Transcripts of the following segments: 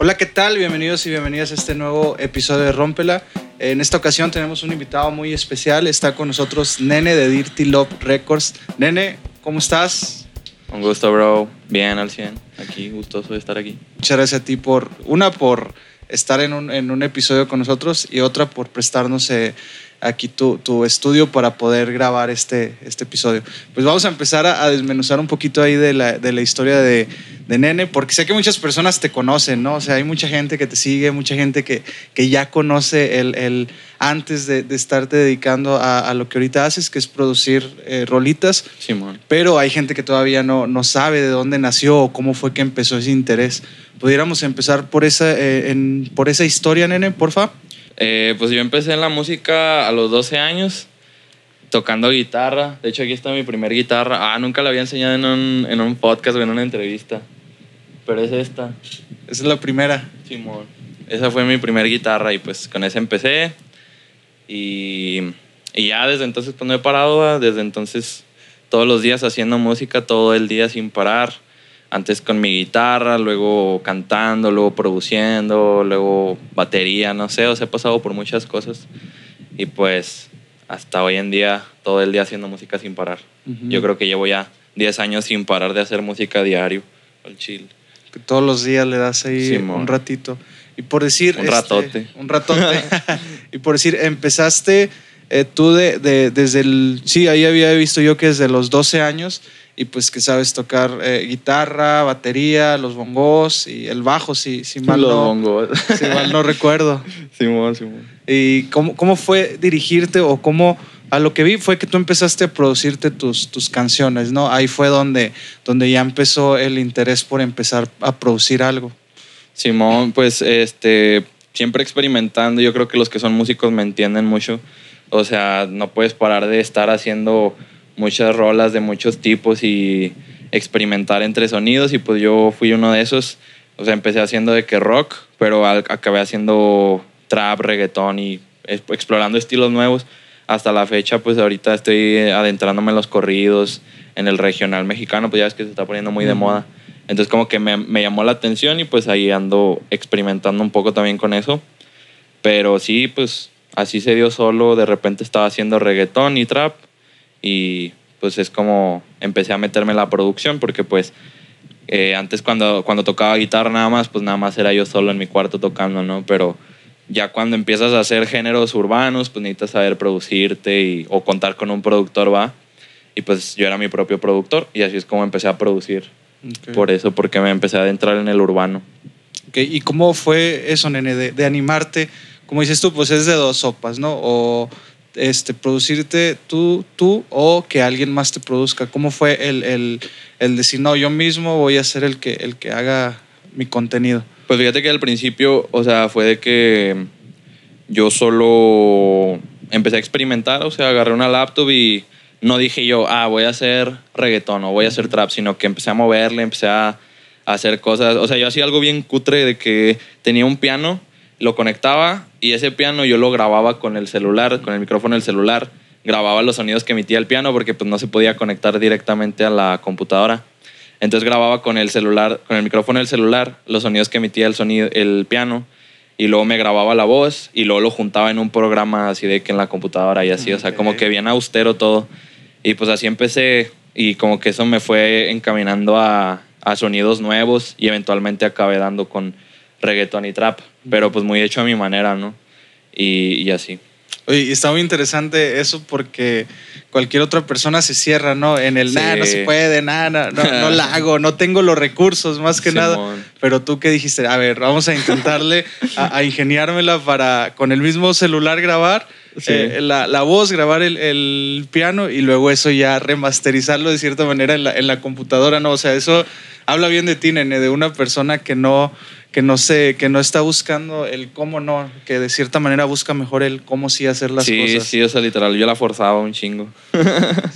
Hola, ¿qué tal? Bienvenidos y bienvenidas a este nuevo episodio de Rómpela. En esta ocasión tenemos un invitado muy especial. Está con nosotros Nene de Dirty Love Records. Nene, ¿cómo estás? Un gusto, bro. Bien, al 100. Aquí, gustoso de estar aquí. Muchas gracias a ti por, una, por estar en un, en un episodio con nosotros y otra por prestarnos eh, aquí tu, tu, estudio para poder grabar este, este episodio. Pues vamos a empezar a, a desmenuzar un poquito ahí de la, de la historia de, de, Nene, porque sé que muchas personas te conocen, ¿no? O sea, hay mucha gente que te sigue, mucha gente que, que ya conoce el, el antes de, de, estarte dedicando a, a, lo que ahorita haces, que es producir eh, rolitas. Simón. Pero hay gente que todavía no, no sabe de dónde nació o cómo fue que empezó ese interés. ¿Pudiéramos empezar por esa, eh, en, por esa historia, Nene, porfa? Eh, pues yo empecé en la música a los 12 años, tocando guitarra. De hecho, aquí está mi primer guitarra. Ah, nunca la había enseñado en un, en un podcast o en una entrevista. Pero es esta. Esa es la primera. Simón. Esa fue mi primer guitarra y pues con esa empecé. Y, y ya desde entonces pues no he parado. Desde entonces todos los días haciendo música, todo el día sin parar antes con mi guitarra, luego cantando, luego produciendo, luego batería, no sé, o sea, he pasado por muchas cosas y pues hasta hoy en día todo el día haciendo música sin parar. Uh -huh. Yo creo que llevo ya 10 años sin parar de hacer música diario, al chill. Que todos los días le das ahí un ratito. Y por decir... Un ratote. Este, un ratote. y por decir, empezaste eh, tú de, de, desde el... Sí, ahí había visto yo que desde los 12 años y pues que sabes tocar eh, guitarra, batería, los bongos y el bajo, si, si, mal, los no, bongos. si mal no recuerdo. Simón, Simón. ¿Y cómo, cómo fue dirigirte o cómo, a lo que vi fue que tú empezaste a producirte tus, tus canciones, ¿no? Ahí fue donde, donde ya empezó el interés por empezar a producir algo. Simón, pues este, siempre experimentando, yo creo que los que son músicos me entienden mucho, o sea, no puedes parar de estar haciendo muchas rolas de muchos tipos y experimentar entre sonidos y pues yo fui uno de esos. O sea, empecé haciendo de que rock, pero acabé haciendo trap, reggaetón y explorando estilos nuevos. Hasta la fecha, pues ahorita estoy adentrándome en los corridos, en el regional mexicano, pues ya ves que se está poniendo muy de moda. Entonces como que me, me llamó la atención y pues ahí ando experimentando un poco también con eso. Pero sí, pues así se dio solo. De repente estaba haciendo reggaetón y trap y pues es como empecé a meterme en la producción porque pues eh, antes cuando, cuando tocaba guitarra nada más, pues nada más era yo solo en mi cuarto tocando, ¿no? Pero ya cuando empiezas a hacer géneros urbanos, pues necesitas saber producirte y, o contar con un productor, va. Y pues yo era mi propio productor y así es como empecé a producir. Okay. Por eso, porque me empecé a adentrar en el urbano. Okay. ¿Y cómo fue eso, nene, de, de animarte? Como dices tú, pues es de dos sopas, ¿no? O este, producirte tú, tú o que alguien más te produzca? ¿Cómo fue el, el, el, decir, no, yo mismo voy a ser el que, el que haga mi contenido? Pues fíjate que al principio, o sea, fue de que yo solo empecé a experimentar, o sea, agarré una laptop y no dije yo, ah, voy a hacer reggaetón o voy a hacer trap, sino que empecé a moverle, empecé a hacer cosas, o sea, yo hacía algo bien cutre de que tenía un piano lo conectaba y ese piano yo lo grababa con el celular, con el micrófono del celular. Grababa los sonidos que emitía el piano porque pues no se podía conectar directamente a la computadora. Entonces grababa con el celular, con el micrófono del celular, los sonidos que emitía el sonido, el piano y luego me grababa la voz y luego lo juntaba en un programa así de que en la computadora y así, okay. o sea, como que bien austero todo. Y pues así empecé y como que eso me fue encaminando a, a sonidos nuevos y eventualmente acabé dando con reggaeton y trap, pero pues muy hecho a mi manera, ¿no? Y, y así. Oye, está muy interesante eso porque cualquier otra persona se cierra, ¿no? En el, sí. nada, no se puede, nada, no, no, no, la hago, no tengo los recursos, más que Simón. nada. Pero tú qué dijiste, a ver, vamos a intentarle a, a, ingeniármela para con el mismo celular grabar. Sí. Eh, la, la, voz, grabar el, el, piano y luego eso ya remasterizarlo de cierta manera en la, en la computadora, ¿no? O sea, eso habla bien de ti, nene, de una persona que no, que no sé, que no está buscando el cómo no, que de cierta manera busca mejor el cómo sí hacer las sí, cosas. Sí, sí, o sea, literal, yo la forzaba un chingo.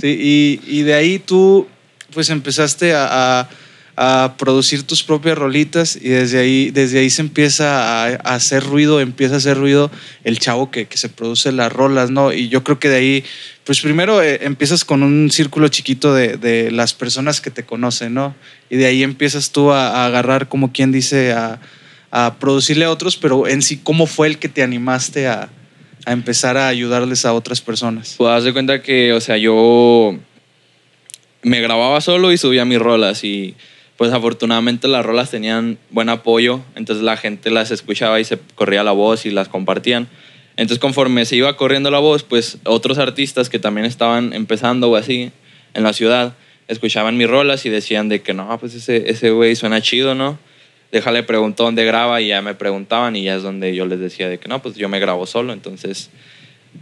sí, y, y, de ahí tú pues empezaste a, a, a, producir tus propias rolitas y desde ahí, desde ahí se empieza a, hacer ruido, empieza a hacer ruido el chavo que, que, se produce las rolas, ¿no? Y yo creo que de ahí, pues primero eh, empiezas con un círculo chiquito de, de, las personas que te conocen, ¿no? Y de ahí empiezas tú a, a agarrar, como quien dice, a, a producirle a otros, pero en sí, ¿cómo fue el que te animaste a, a empezar a ayudarles a otras personas? Pues haz de cuenta que, o sea, yo me grababa solo y subía mis rolas y pues afortunadamente las rolas tenían buen apoyo, entonces la gente las escuchaba y se corría la voz y las compartían. Entonces conforme se iba corriendo la voz, pues otros artistas que también estaban empezando o así en la ciudad, escuchaban mis rolas y decían de que no, pues ese, ese güey suena chido, ¿no? Déjale preguntó dónde graba y ya me preguntaban y ya es donde yo les decía de que no, pues yo me grabo solo, entonces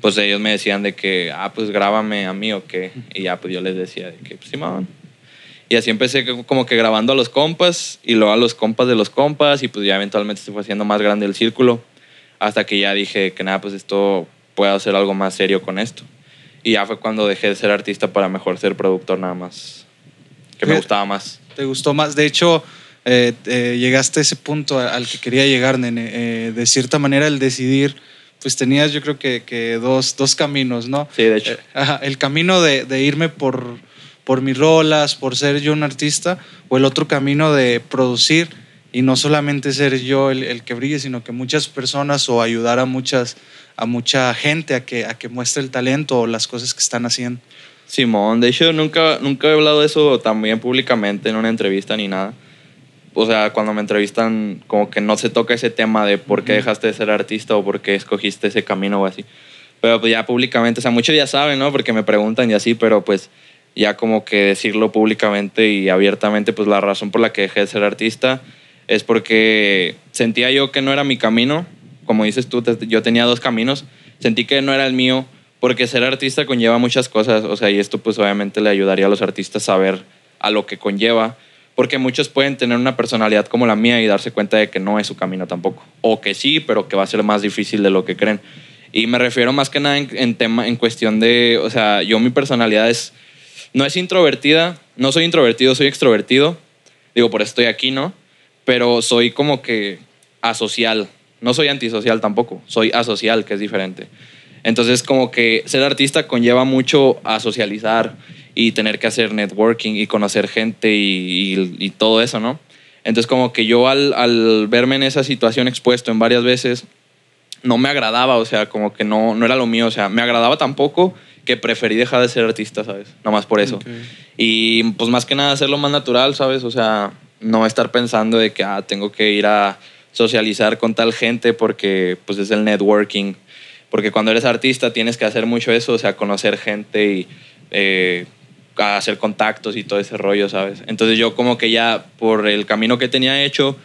pues ellos me decían de que, ah, pues grábame a mí o qué, y ya pues yo les decía de que, pues sí, man. Y así empecé como que grabando a los compas y luego a los compas de los compas y pues ya eventualmente se fue haciendo más grande el círculo hasta que ya dije que nada, pues esto puedo hacer algo más serio con esto. Y ya fue cuando dejé de ser artista para mejor ser productor nada más, que me gustaba más. ¿Te gustó más? De hecho, eh, eh, llegaste a ese punto al que quería llegar, nene. Eh, de cierta manera, el decidir, pues tenías yo creo que, que dos, dos, caminos, ¿no? Sí, de hecho. el camino de, de, irme por, por mis rolas, por ser yo un artista, o el otro camino de producir y no solamente ser yo el, el, que brille, sino que muchas personas o ayudar a muchas a mucha gente a que, a que muestre el talento o las cosas que están haciendo. Simón, de hecho nunca, nunca he hablado de eso también públicamente en una entrevista ni nada. O sea, cuando me entrevistan, como que no se toca ese tema de por qué dejaste de ser artista o por qué escogiste ese camino o así. Pero pues ya públicamente, o sea, muchos ya saben, ¿no? Porque me preguntan y así, pero pues ya como que decirlo públicamente y abiertamente, pues la razón por la que dejé de ser artista es porque sentía yo que no era mi camino. Como dices tú, yo tenía dos caminos. Sentí que no era el mío porque ser artista conlleva muchas cosas. O sea, y esto pues obviamente le ayudaría a los artistas a ver a lo que conlleva. Porque muchos pueden tener una personalidad como la mía y darse cuenta de que no es su camino tampoco. O que sí, pero que va a ser más difícil de lo que creen. Y me refiero más que nada en, tema, en cuestión de, o sea, yo mi personalidad es, no es introvertida, no soy introvertido, soy extrovertido. Digo, por eso estoy aquí, ¿no? pero soy como que asocial. No soy antisocial tampoco, soy asocial, que es diferente. Entonces, como que ser artista conlleva mucho a socializar y tener que hacer networking y conocer gente y, todo eso, ¿no? Entonces, como que yo al, al, verme en esa situación expuesto en varias veces, no me agradaba, o sea, como que no, no era lo mío, o sea, me agradaba tampoco que preferí dejar de ser artista, ¿sabes? Nomás por eso. Y pues más que nada hacerlo más natural, ¿sabes? O sea, no estar pensando de que ah, tengo que ir a socializar con tal gente porque pues es el networking. Porque cuando eres artista tienes que hacer mucho eso, o sea, conocer gente y eh, hacer contactos y todo ese rollo, ¿sabes? Entonces yo como que ya por el camino que tenía hecho,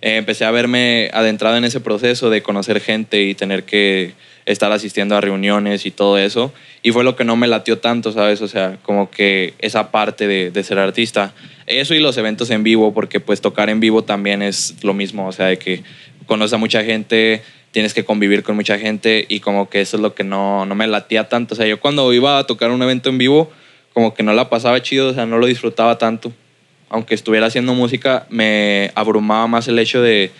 eh, empecé a verme adentrado en ese proceso de conocer gente y tener que estar asistiendo a reuniones y todo eso. Y fue lo que no me latió tanto, ¿sabes? O sea, como que esa parte de, ser artista. Eso y los eventos en vivo, porque pues tocar en vivo también es lo mismo, o sea, de que conoces a mucha gente, tienes que convivir con mucha gente y como que eso es lo que no, no me latía tanto. O sea, yo cuando iba a tocar un evento en vivo, como que no la pasaba chido, o sea, no lo disfrutaba tanto. Aunque estuviera haciendo música, me abrumaba más el hecho de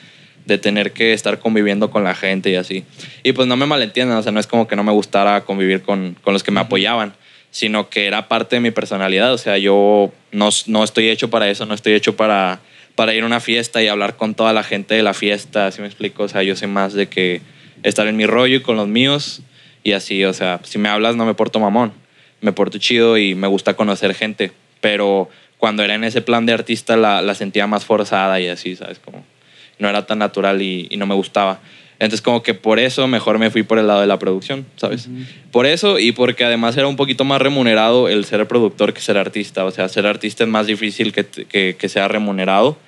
de tener que estar conviviendo con la gente y así. Y pues no me malentiendan, o sea, no es como que no me gustara convivir con, con los que me apoyaban, sino que era parte de mi personalidad, o sea, yo no, no estoy hecho para eso, no estoy hecho para, para ir a una fiesta y hablar con toda la gente de la fiesta, así me explico, o sea, yo sé más de que estar en mi rollo y con los míos y así, o sea, si me hablas no me porto mamón, me porto chido y me gusta conocer gente, pero cuando era en ese plan de artista la, la sentía más forzada y así, ¿sabes? Como no era tan natural y, no me gustaba. Entonces como que por eso mejor me fui por el lado de la producción, ¿sabes? Por eso y porque además era un poquito más remunerado el ser productor que ser artista. O sea, ser artista es más difícil que, que, que sea remunerado.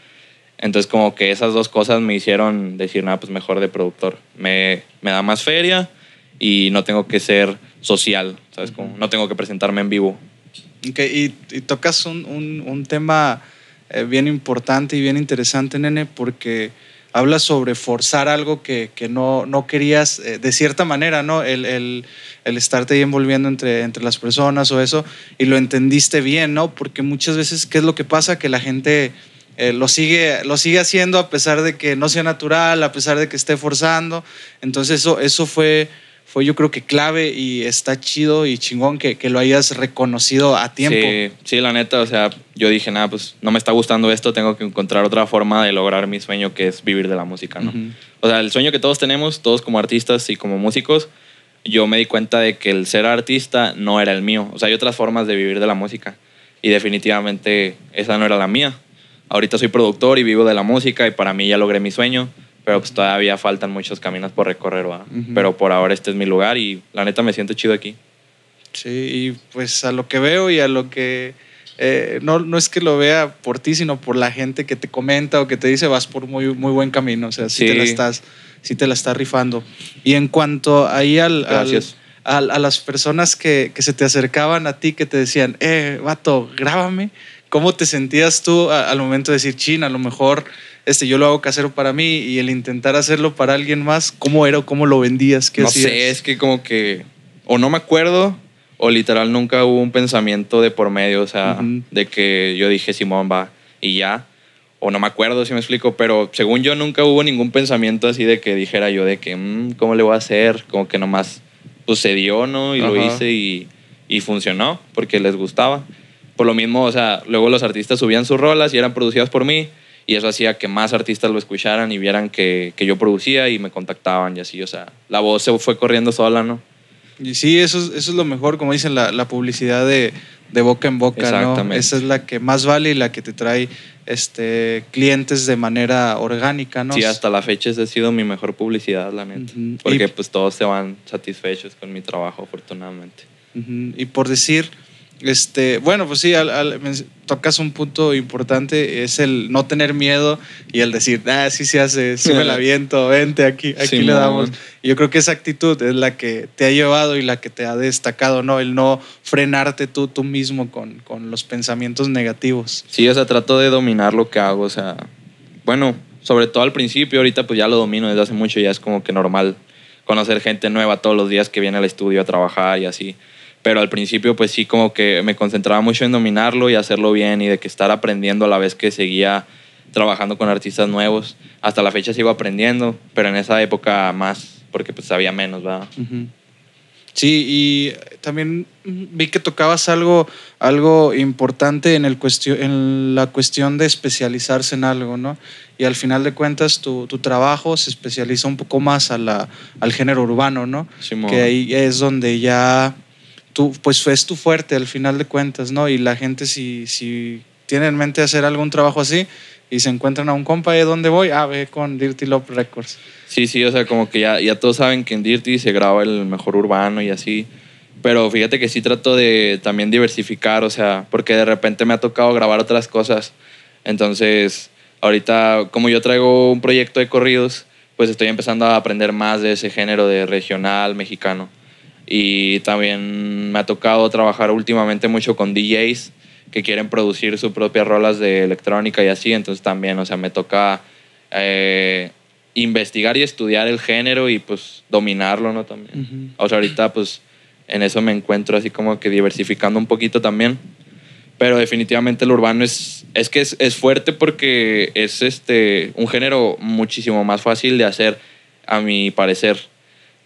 Entonces como que esas dos cosas me hicieron decir, nada, pues mejor de productor. Me, me da más feria y no tengo que ser social, ¿sabes? Como no tengo que presentarme en vivo. Okay, y, y, tocas un, un, un tema eh, bien importante y bien interesante, nene, porque habla sobre forzar algo que, que no, no, querías, eh, de cierta manera, ¿no? El, el, el, estarte ahí envolviendo entre, entre las personas o eso, y lo entendiste bien, ¿no? Porque muchas veces, ¿qué es lo que pasa? Que la gente eh, lo, sigue, lo sigue haciendo a pesar de que no sea natural, a pesar de que esté forzando. Entonces eso, eso fue fue yo creo que clave y está chido y chingón que, que, lo hayas reconocido a tiempo. Sí, sí, la neta, o sea, yo dije, nada, pues no me está gustando esto, tengo que encontrar otra forma de lograr mi sueño que es vivir de la música, ¿no? O sea, el sueño que todos tenemos, todos como artistas y como músicos, yo me di cuenta de que el ser artista no era el mío. O sea, hay otras formas de vivir de la música y definitivamente esa no era la mía. Ahorita soy productor y vivo de la música y para mí ya logré mi sueño pero pues todavía faltan muchos caminos por recorrer, Pero por ahora este es mi lugar y la neta me siento chido aquí. Sí, y pues a lo que veo y a lo que... Eh, no, no es que lo vea por ti, sino por la gente que te comenta o que te dice vas por muy, muy buen camino. O sea, sí, te la estás, sí te la estás rifando. Y en cuanto ahí al, a las personas que, que, se te acercaban a ti, que te decían, eh, vato, grábame, ¿cómo te sentías tú al momento de decir, China, a lo mejor este, yo lo hago casero para mí y el intentar hacerlo para alguien más, ¿cómo era o cómo lo vendías? ¿Qué no sé, es que como que o no me acuerdo o literal nunca hubo un pensamiento de por medio, o sea, de que yo dije Simón va y ya. O no me acuerdo si me explico, pero según yo nunca hubo ningún pensamiento así de que dijera yo de que, mm, ¿cómo le voy a hacer? Como que nomás sucedió, ¿no? Y lo hice y, y funcionó porque les gustaba. Por lo mismo, o sea, luego los artistas subían sus rolas y eran producidas por mí y eso hacía que más artistas lo escucharan y vieran que, que, yo producía y me contactaban y así, o sea, la voz se fue corriendo sola, ¿no? Y sí, eso, eso es lo mejor, como dicen, la, la publicidad de, de, boca en boca, Exactamente. ¿no? Esa es la que más vale y la que te trae este, clientes de manera orgánica, ¿no? Sí, hasta la fecha esa ha sido mi mejor publicidad, la neta. Porque pues todos se van satisfechos con mi trabajo, afortunadamente. Y por decir este, bueno, pues sí, tocas un punto importante, es el no tener miedo y el decir, ah, sí se hace, sí me la viento, vente, aquí, aquí le damos. Y yo creo que esa actitud es la que te ha llevado y la que te ha destacado, ¿no? El no frenarte tú, tú mismo con, con los pensamientos negativos. Sí, o sea, trato de dominar lo que hago, o sea, bueno, sobre todo al principio, ahorita pues ya lo domino desde hace mucho, ya es como que normal conocer gente nueva todos los días que viene al estudio a trabajar y así pero al principio pues sí como que me concentraba mucho en dominarlo y hacerlo bien y de que estar aprendiendo a la vez que seguía trabajando con artistas nuevos. Hasta la fecha sigo aprendiendo, pero en esa época más, porque pues sabía menos, ¿verdad? Sí, y también vi que tocabas algo, algo importante en, el en la cuestión de especializarse en algo, ¿no? Y al final de cuentas tu, tu trabajo se especializa un poco más a la, al género urbano, ¿no? que ahí es donde ya tú, pues es tu fuerte al final de cuentas, ¿no? Y la gente si, si tiene en mente hacer algún trabajo así y se encuentran a un compa, ¿de dónde voy? Ah, ve con Dirty Love Records. Sí, sí, o sea, como que ya, ya todos saben que en Dirty se graba el mejor urbano y así. Pero fíjate que sí trato de también diversificar, o sea, porque de repente me ha tocado grabar otras cosas. Entonces, ahorita, como yo traigo un proyecto de corridos, pues estoy empezando a aprender más de ese género de regional mexicano. Y también me ha tocado trabajar últimamente mucho con DJs que quieren producir sus propias rolas de electrónica y así. Entonces también, o sea, me toca eh, investigar y estudiar el género y pues dominarlo, ¿no? También. O sea, ahorita pues en eso me encuentro así como que diversificando un poquito también. Pero definitivamente el urbano es, es que es, es fuerte porque es este, un género muchísimo más fácil de hacer, a mi parecer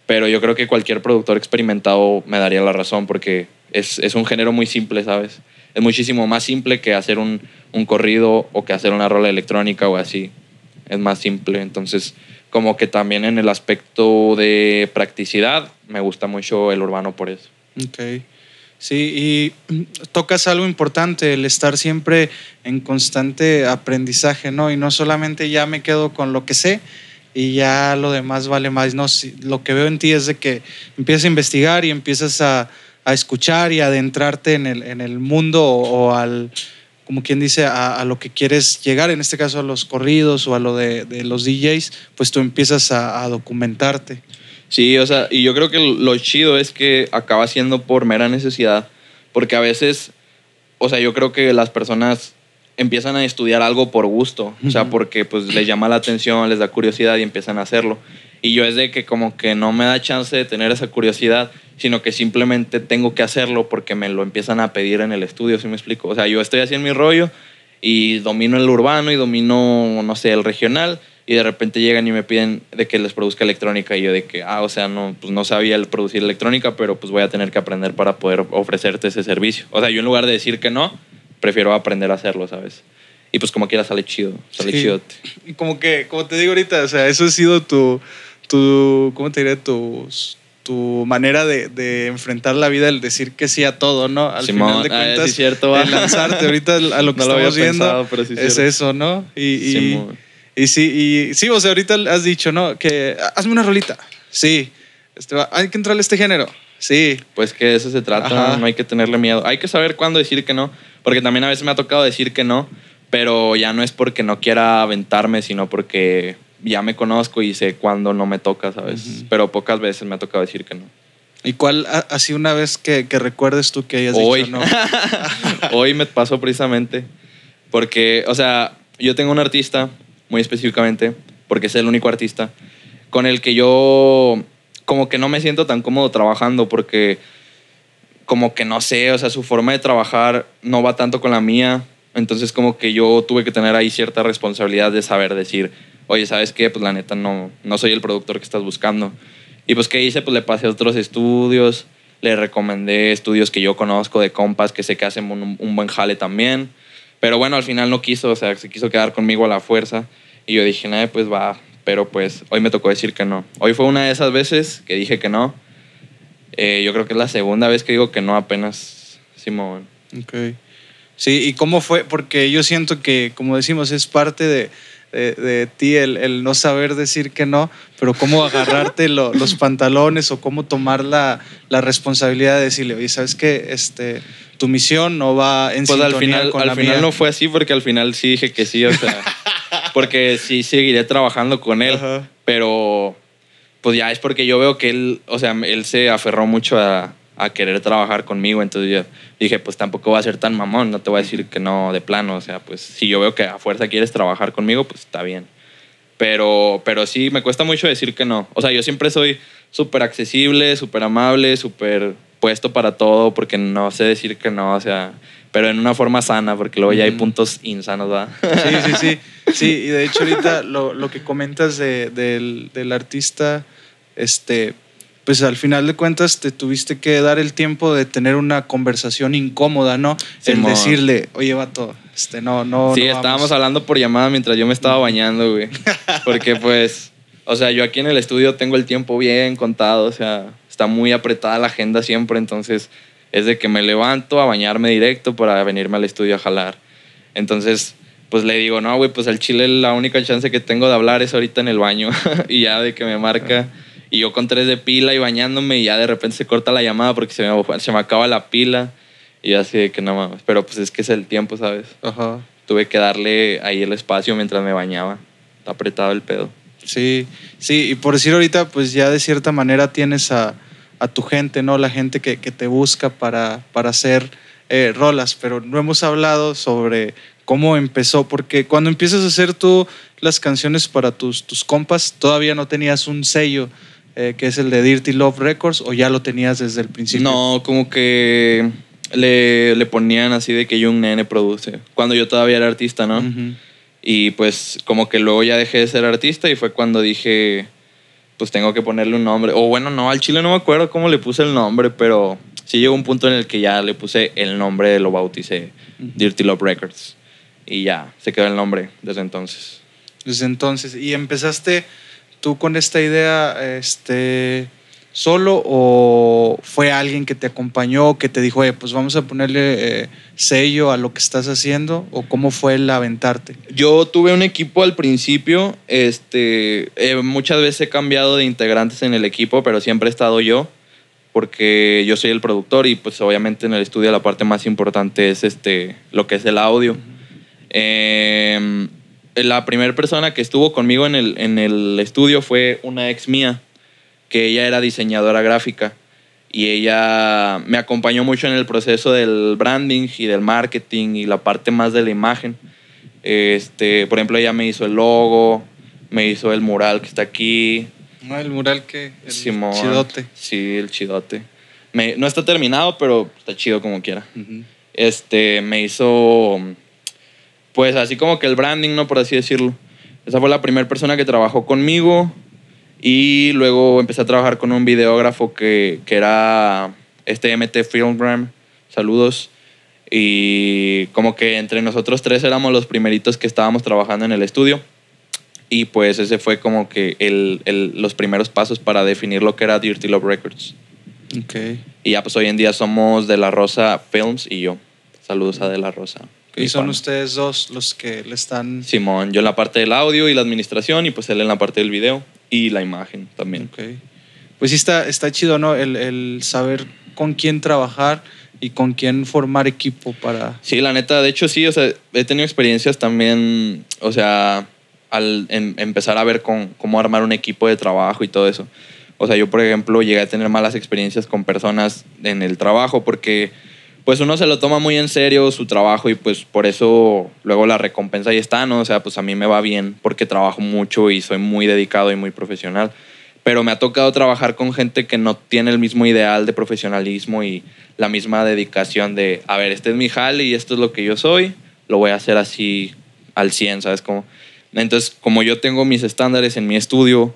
pero yo creo que cualquier productor experimentado me daría la razón porque es, es un género muy simple, ¿sabes? Es muchísimo más simple que hacer un, un corrido o que hacer una rola electrónica o así. Es más simple. Entonces, como que también en el aspecto de practicidad, me gusta mucho el urbano por eso. Ok. Sí, y tocas algo importante, el estar siempre en constante aprendizaje, ¿no? Y no solamente ya me quedo con lo que sé, y ya lo demás vale más. No, lo que veo en ti es de que empiezas a investigar y empiezas a, a escuchar y adentrarte en el, en el mundo o, al, como quien dice, a, a, lo que quieres llegar, en este caso a los corridos o a lo de, de los DJs, pues tú empiezas a, a, documentarte. Sí, o sea, y yo creo que lo chido es que acaba siendo por mera necesidad, porque a veces, o sea, yo creo que las personas empiezan a estudiar algo por gusto, o sea, porque pues les llama la atención, les da curiosidad y empiezan a hacerlo. Y yo es de que como que no me da chance de tener esa curiosidad, sino que simplemente tengo que hacerlo porque me lo empiezan a pedir en el estudio, ¿sí me explico? O sea, yo estoy haciendo mi rollo y domino el urbano y domino, no sé, el regional, y de repente llegan y me piden de que les produzca electrónica y yo de que, ah, o sea, no, pues no sabía el producir electrónica, pero pues voy a tener que aprender para poder ofrecerte ese servicio. O sea, yo en lugar de decir que no, prefiero aprender a hacerlo, ¿sabes? Y pues como quiera sale chido, sale chido. Y como que, como te digo ahorita, o sea, eso ha sido tu, tu ¿cómo te diré? Tu, tu manera de, de, enfrentar la vida, el decir que sí a todo, ¿no? Al final de ah, cuentas, cierto, el lanzarte ahorita a lo que estamos viendo es eso, ¿no? Y, y, y, sí, y sí, o sea, ahorita has dicho, ¿no? Que hazme una rolita. Sí. Este, hay que entrarle a este género. Sí. Pues que de eso se trata, no hay que tenerle miedo. Hay que saber cuándo decir que no, porque también a veces me ha tocado decir que no pero ya no es porque no quiera aventarme, sino porque ya me conozco y sé cuándo no me toca, ¿sabes? Pero pocas veces me ha tocado decir que no. ¿Y cuál ha sido una vez que, recuerdes tú que hayas Hoy. dicho no? Hoy me pasó precisamente porque, o sea, yo tengo un artista, muy específicamente, porque es el único artista, con el que yo como que no me siento tan cómodo trabajando porque como que no sé, o sea, su forma de trabajar no va tanto con la mía entonces como que yo tuve que tener ahí cierta responsabilidad de saber decir, oye, ¿sabes qué? Pues la neta no, no soy el productor que estás buscando. Y pues ¿qué hice? Pues le pasé a otros estudios, le recomendé estudios que yo conozco de compas que sé que hacen un, buen jale también. Pero bueno, al final no quiso, o sea, se quiso quedar conmigo a la fuerza. Y yo dije, nada, pues va. Pero pues hoy me tocó decir que no. Hoy fue una de esas veces que dije que no. Eh, yo creo que es la segunda vez que digo que no apenas, Simón. Ok. Sí, ¿y cómo fue? Porque yo siento que, como decimos, es parte de, de, ti el, no saber decir que no, pero cómo agarrarte los pantalones o cómo tomar la, la, responsabilidad de decirle, oye, ¿sabes qué? Este, tu misión no va en pues al final, al final no fue así porque al final sí dije que sí, o sea, porque sí seguiré trabajando con él, pero pues ya es porque yo veo que él, o sea, él se aferró mucho a, a querer trabajar conmigo. Entonces yo dije, pues tampoco va a ser tan mamón, no te voy a decir que no de plano. O sea, pues si yo veo que a fuerza quieres trabajar conmigo, pues está bien. Pero, pero sí, me cuesta mucho decir que no. O sea, yo siempre soy súper accesible, súper amable, súper puesto para todo, porque no sé decir que no, o sea, pero en una forma sana, porque luego ya hay puntos insanos, ¿verdad? Sí, sí, sí. Sí, y de hecho ahorita lo, lo que comentas de, del, del artista, este, pues al final de cuentas te tuviste que dar el tiempo de tener una conversación incómoda, ¿no? el decirle, oye, vato, este, no, no. Sí, estábamos hablando por llamada mientras yo me estaba bañando, güey. Porque pues, o sea, yo aquí en el estudio tengo el tiempo bien contado, o sea, está muy apretada la agenda siempre, entonces es de que me levanto a bañarme directo para venirme al estudio a jalar. Entonces, pues le digo, no, güey, pues al chile la única chance que tengo de hablar es ahorita en el baño y ya de que me marca. Y yo con tres de pila y bañándome y ya de repente se corta la llamada porque se me, se me acaba la pila. Y así de que no mames. Pero pues es que es el tiempo, ¿sabes? Ajá. Tuve que darle ahí el espacio mientras me bañaba. Está apretado el pedo. Sí, sí. Y por decir ahorita, pues ya de cierta manera tienes a, a tu gente, ¿no? La gente que, que te busca para, para hacer eh, rolas. Pero no hemos hablado sobre cómo empezó, porque cuando empiezas a hacer tú las canciones para tus, tus compas, todavía no tenías un sello eh, que es el de Dirty Love Records, o ya lo tenías desde el principio? No, como que le, le ponían así de que Young Nene produce, cuando yo todavía era artista, ¿no? Y pues como que luego ya dejé de ser artista y fue cuando dije, pues tengo que ponerle un nombre. O bueno, no, al chile no me acuerdo cómo le puse el nombre, pero sí llegó un punto en el que ya le puse el nombre, lo bauticé, Dirty Love Records. Y ya, se quedó el nombre desde entonces. Desde entonces. ¿Y empezaste tú con esta idea este, solo o fue alguien que te acompañó, que te dijo, pues vamos a ponerle eh, sello a lo que estás haciendo? ¿O cómo fue el aventarte? Yo tuve un equipo al principio, este, eh, muchas veces he cambiado de integrantes en el equipo, pero siempre he estado yo porque yo soy el productor y pues obviamente en el estudio la parte más importante es este, lo que es el audio la primera persona que estuvo conmigo en el, en el estudio fue una ex mía, que ella era diseñadora gráfica y ella me acompañó mucho en el proceso del branding y del marketing y la parte más de la imagen. Este, por ejemplo, ella me hizo el logo, me hizo el mural que está aquí. No, el mural que el chidote. Sí, el chidote. no está terminado, pero está chido como quiera. Este, me hizo pues así como que el branding, ¿no? Por así decirlo. Esa fue la primera persona que trabajó conmigo. Y luego empecé a trabajar con un videógrafo que, que era este MT Filmgram. Saludos. Y como que entre nosotros tres éramos los primeritos que estábamos trabajando en el estudio. Y pues ese fue como que el, el, los primeros pasos para definir lo que era Dirty Love Records. Okay. Y ya pues hoy en día somos De La Rosa Films y yo. Saludos a De La Rosa. Y son ustedes dos los que le están... Simón, yo en la parte del audio y la administración y pues él en la parte del video y la imagen también. Okay. Pues sí está, está chido, ¿no? El, el saber con quién trabajar y con quién formar equipo para... Sí, la neta, de hecho sí, o sea, he tenido experiencias también, o sea, al em, empezar a ver con, cómo armar un equipo de trabajo y todo eso. O sea, yo, por ejemplo, llegué a tener malas experiencias con personas en el trabajo porque pues uno se lo toma muy en serio su trabajo y pues por eso luego la recompensa ahí está, ¿no? O sea, pues a mí me va bien porque trabajo mucho y soy muy dedicado y muy profesional. Pero me ha tocado trabajar con gente que no tiene el mismo ideal de profesionalismo y la misma dedicación de, a ver, este es mi jale y esto es lo que yo soy, lo voy a hacer así al 100, ¿sabes? Como, entonces, como yo tengo mis estándares en mi estudio,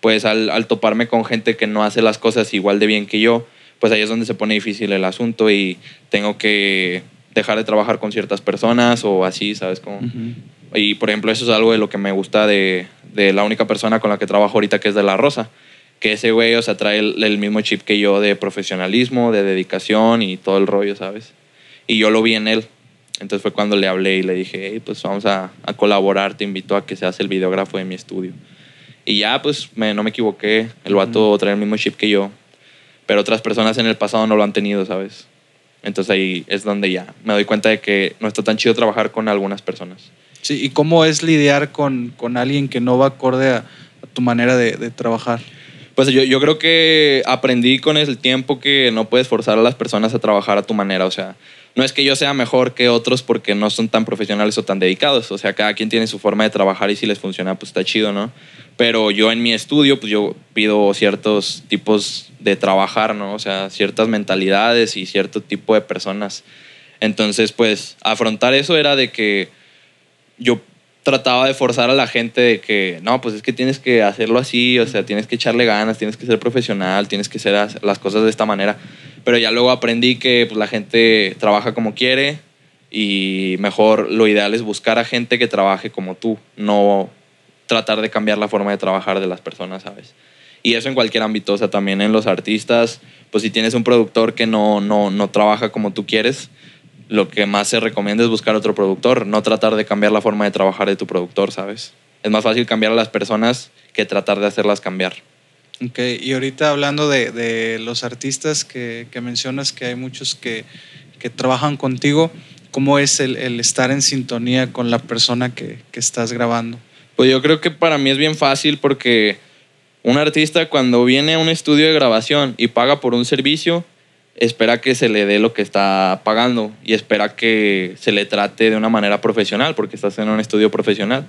pues al, al toparme con gente que no hace las cosas igual de bien que yo, pues ahí es donde se pone difícil el asunto y tengo que dejar de trabajar con ciertas personas o así, ¿sabes? Como, Y por ejemplo, eso es algo de lo que me gusta de, de, la única persona con la que trabajo ahorita, que es de La Rosa. Que ese güey, o sea, trae el, mismo chip que yo de profesionalismo, de dedicación y todo el rollo, ¿sabes? Y yo lo vi en él. Entonces fue cuando le hablé y le dije, hey, pues vamos a, a colaborar, te invito a que seas el videógrafo de mi estudio. Y ya, pues me, no me equivoqué, el vato trae el mismo chip que yo pero otras personas en el pasado no lo han tenido, ¿sabes? Entonces ahí es donde ya me doy cuenta de que no está tan chido trabajar con algunas personas. Sí, ¿y cómo es lidiar con, con alguien que no va acorde a, tu manera de, de, trabajar? Pues yo, yo creo que aprendí con el tiempo que no puedes forzar a las personas a trabajar a tu manera, o sea, no es que yo sea mejor que otros porque no son tan profesionales o tan dedicados, o sea, cada quien tiene su forma de trabajar y si les funciona, pues está chido, ¿no? Pero yo en mi estudio, pues yo pido ciertos tipos de trabajar, ¿no? O sea, ciertas mentalidades y cierto tipo de personas. Entonces, pues, afrontar eso era de que yo trataba de forzar a la gente de que, no, pues es que tienes que hacerlo así, o sea, tienes que echarle ganas, tienes que ser profesional, tienes que hacer las cosas de esta manera. Pero ya luego aprendí que pues, la gente trabaja como quiere y mejor lo ideal es buscar a gente que trabaje como tú, no tratar de cambiar la forma de trabajar de las personas, ¿sabes? Y eso en cualquier ámbito, o sea, también en los artistas, pues si tienes un productor que no, no, no trabaja como tú quieres, lo que más se recomienda es buscar otro productor, no tratar de cambiar la forma de trabajar de tu productor, ¿sabes? Es más fácil cambiar a las personas que tratar de hacerlas cambiar. Ok, y ahorita hablando de, de los artistas que, que, mencionas, que hay muchos que, que trabajan contigo, ¿cómo es el, el, estar en sintonía con la persona que, que estás grabando? Pues yo creo que para mí es bien fácil porque un artista cuando viene a un estudio de grabación y paga por un servicio, espera que se le dé lo que está pagando y espera que se le trate de una manera profesional porque estás en un estudio profesional.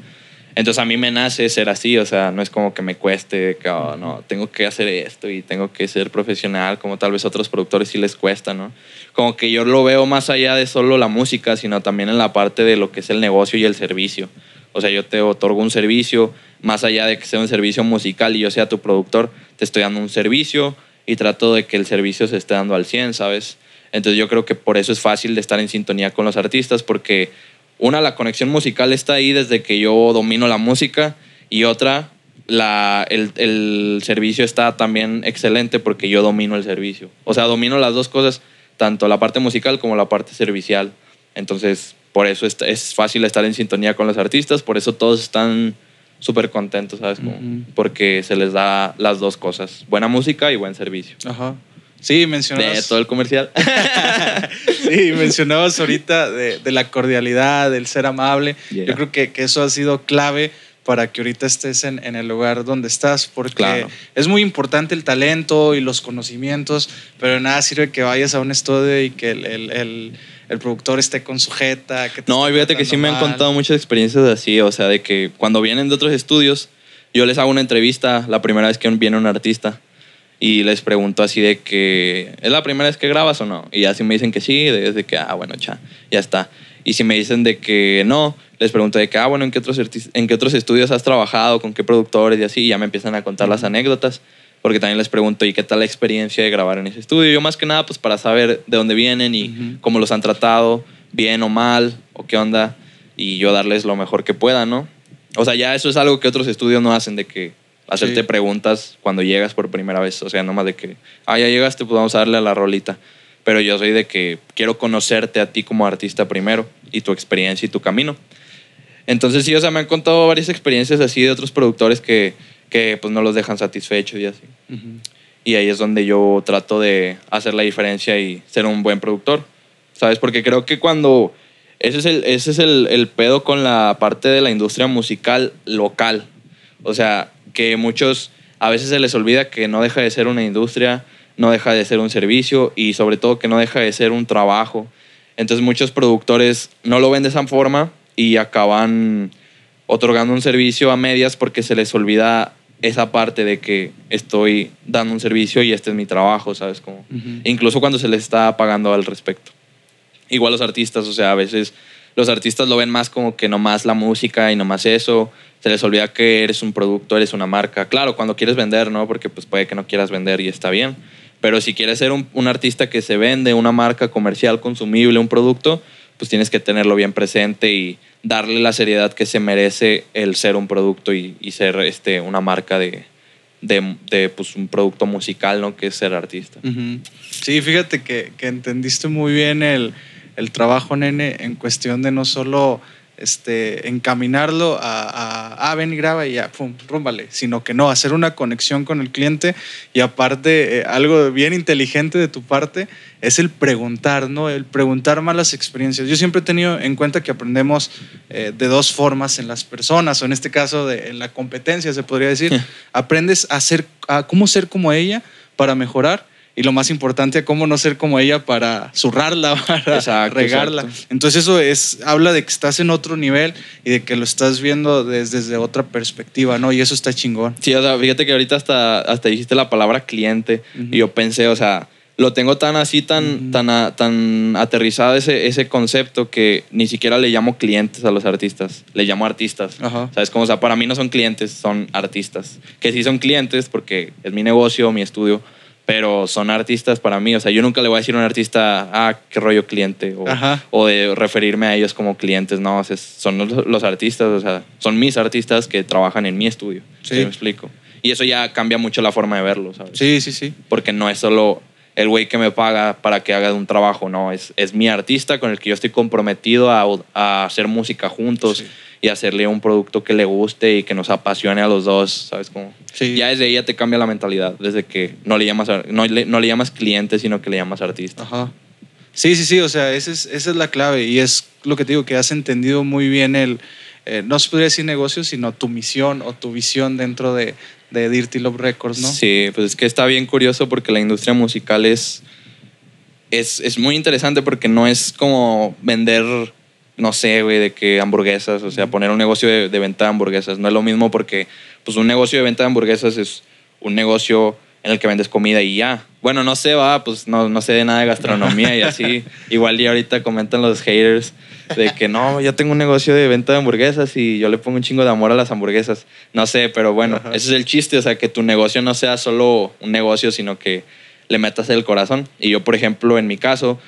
Entonces a mí me nace ser así, o sea, no es como que me cueste, que oh, no, tengo que hacer esto y tengo que ser profesional, como tal vez otros productores sí les cuesta, ¿no? Como que yo lo veo más allá de solo la música, sino también en la parte de lo que es el negocio y el servicio. O sea, yo te otorgo un servicio, más allá de que sea un servicio musical y yo sea tu productor, te estoy dando un servicio y trato de que el servicio se esté dando al 100, ¿sabes? Entonces yo creo que por eso es fácil de estar en sintonía con los artistas, porque una, la conexión musical está ahí desde que yo domino la música y otra, la, el, el servicio está también excelente porque yo domino el servicio. O sea, domino las dos cosas, tanto la parte musical como la parte servicial. Entonces, por eso es, es fácil estar en sintonía con los artistas, por eso todos están súper contentos, ¿sabes? Porque se les da las dos cosas, buena música y buen servicio. Ajá. Sí, mencionabas. De todo el comercial. sí, mencionabas ahorita de, de, la cordialidad, del ser amable. Yo creo que, que, eso ha sido clave para que ahorita estés en, en el lugar donde estás, porque es muy importante el talento y los conocimientos, pero nada sirve que vayas a un estudio y que el, el el productor esté con sujeta. Que no, y fíjate que sí me han contado muchas experiencias así, o sea, de que cuando vienen de otros estudios, yo les hago una entrevista la primera vez que viene un artista y les pregunto así de que, ¿es la primera vez que grabas o no? Y así me dicen que sí, desde que, ah, bueno, ya, ya está. Y si me dicen de que no, les pregunto de que, ah, bueno, ¿en qué, otros, ¿en qué otros estudios has trabajado? ¿Con qué productores? Y así, y ya me empiezan a contar las anécdotas, porque también les pregunto, ¿y qué tal la experiencia de grabar en ese estudio? Yo más que nada, pues para saber de dónde vienen y cómo los han tratado, bien o mal, o qué onda, y yo darles lo mejor que pueda, ¿no? O sea, ya eso es algo que otros estudios no hacen, de que hacerte preguntas cuando llegas por primera vez, o sea, nomás de que, ah, ya llegaste, pues vamos a darle a la rolita. Pero yo soy de que quiero conocerte a ti como artista primero y tu experiencia y tu camino. Entonces sí, o sea, me han contado varias experiencias así de otros productores que, que pues no los dejan satisfechos y así. Y ahí es donde yo trato de hacer la diferencia y ser un buen productor, ¿sabes? Porque creo que cuando... Ese es el, ese es el, el pedo con la parte de la industria musical local. O sea, que muchos a veces se les olvida que no deja de ser una industria, no deja de ser un servicio y sobre todo que no deja de ser un trabajo. Entonces muchos productores no lo ven de esa forma y acaban otorgando un servicio a medias porque se les olvida esa parte de que estoy dando un servicio y este es mi trabajo, ¿sabes? Como, Incluso cuando se les está pagando al respecto. Igual los artistas, o sea, a veces los artistas lo ven más como que nomás la música y nomás eso. Se les olvida que eres un producto, eres una marca. Claro, cuando quieres vender, ¿no? Porque pues puede que no quieras vender y está bien. Pero si quieres ser un, artista que se vende, una marca comercial, consumible, un producto, pues tienes que tenerlo bien presente y darle la seriedad que se merece el ser un producto y, ser este, una marca de, de, pues, un producto musical, ¿no? Que es ser artista. Sí, fíjate que, que entendiste muy bien el, el, trabajo, nene, en cuestión de no solo este, encaminarlo a, a, ah, ven y graba y ya, pum, rúmbale, sino que no, hacer una conexión con el cliente y aparte eh, algo bien inteligente de tu parte es el preguntar, ¿no? El preguntar más las experiencias. Yo siempre he tenido en cuenta que aprendemos eh, de dos formas en las personas, o en este caso de, en la competencia, se podría decir. Aprendes a, ser, a cómo ser como ella para mejorar y lo más importante, cómo no ser como ella para zurrarla, para regarla. Entonces eso es, habla de que estás en otro nivel y de que lo estás viendo desde, otra perspectiva, ¿no? Y eso está chingón. Sí, o sea, fíjate que ahorita hasta, hasta dijiste la palabra cliente y yo pensé, o sea, lo tengo tan así, tan, tan, tan aterrizado ese, ese concepto que ni siquiera le llamo clientes a los artistas, le llamo artistas. ¿Sabes? Como, o sea, para mí no son clientes, son artistas. Que sí son clientes porque es mi negocio, mi estudio, pero son artistas para mí. O sea, yo nunca le voy a decir a un artista, ah, qué rollo cliente, o, o de referirme a ellos como clientes. No, son los, artistas, o sea, son mis artistas que trabajan en mi estudio. Sí. me explico? Y eso ya cambia mucho la forma de verlo, ¿sabes? Sí, sí, sí. Porque no es solo el güey que me paga para que haga un trabajo, no, es, es mi artista con el que yo estoy comprometido a, a hacer música juntos y hacerle un producto que le guste y que nos apasione a los dos, ¿sabes cómo? Sí. Ya desde ahí ya te cambia la mentalidad, desde que no le llamas, no le, no le llamas cliente, sino que le llamas artista. Ajá. Sí, sí, sí, o sea, esa es, esa es la clave y es lo que te digo, que has entendido muy bien el, eh, no se podría decir negocio, sino tu misión o tu visión dentro de, de Dirty Love Records, ¿no? Sí, pues es que está bien curioso porque la industria musical es, es, es muy interesante porque no es como vender no sé, güey, de que hamburguesas, o sea, poner un negocio de, venta de hamburguesas. No es lo mismo porque, pues, un negocio de venta de hamburguesas es un negocio en el que vendes comida y ya. Bueno, no sé, va, pues no, no sé de nada de gastronomía y así. Igual y ahorita comentan los haters de que no, yo tengo un negocio de venta de hamburguesas y yo le pongo un chingo de amor a las hamburguesas. No sé, pero bueno, ese es el chiste, o sea, que tu negocio no sea solo un negocio, sino que le metas el corazón. Y yo, por ejemplo, en mi caso,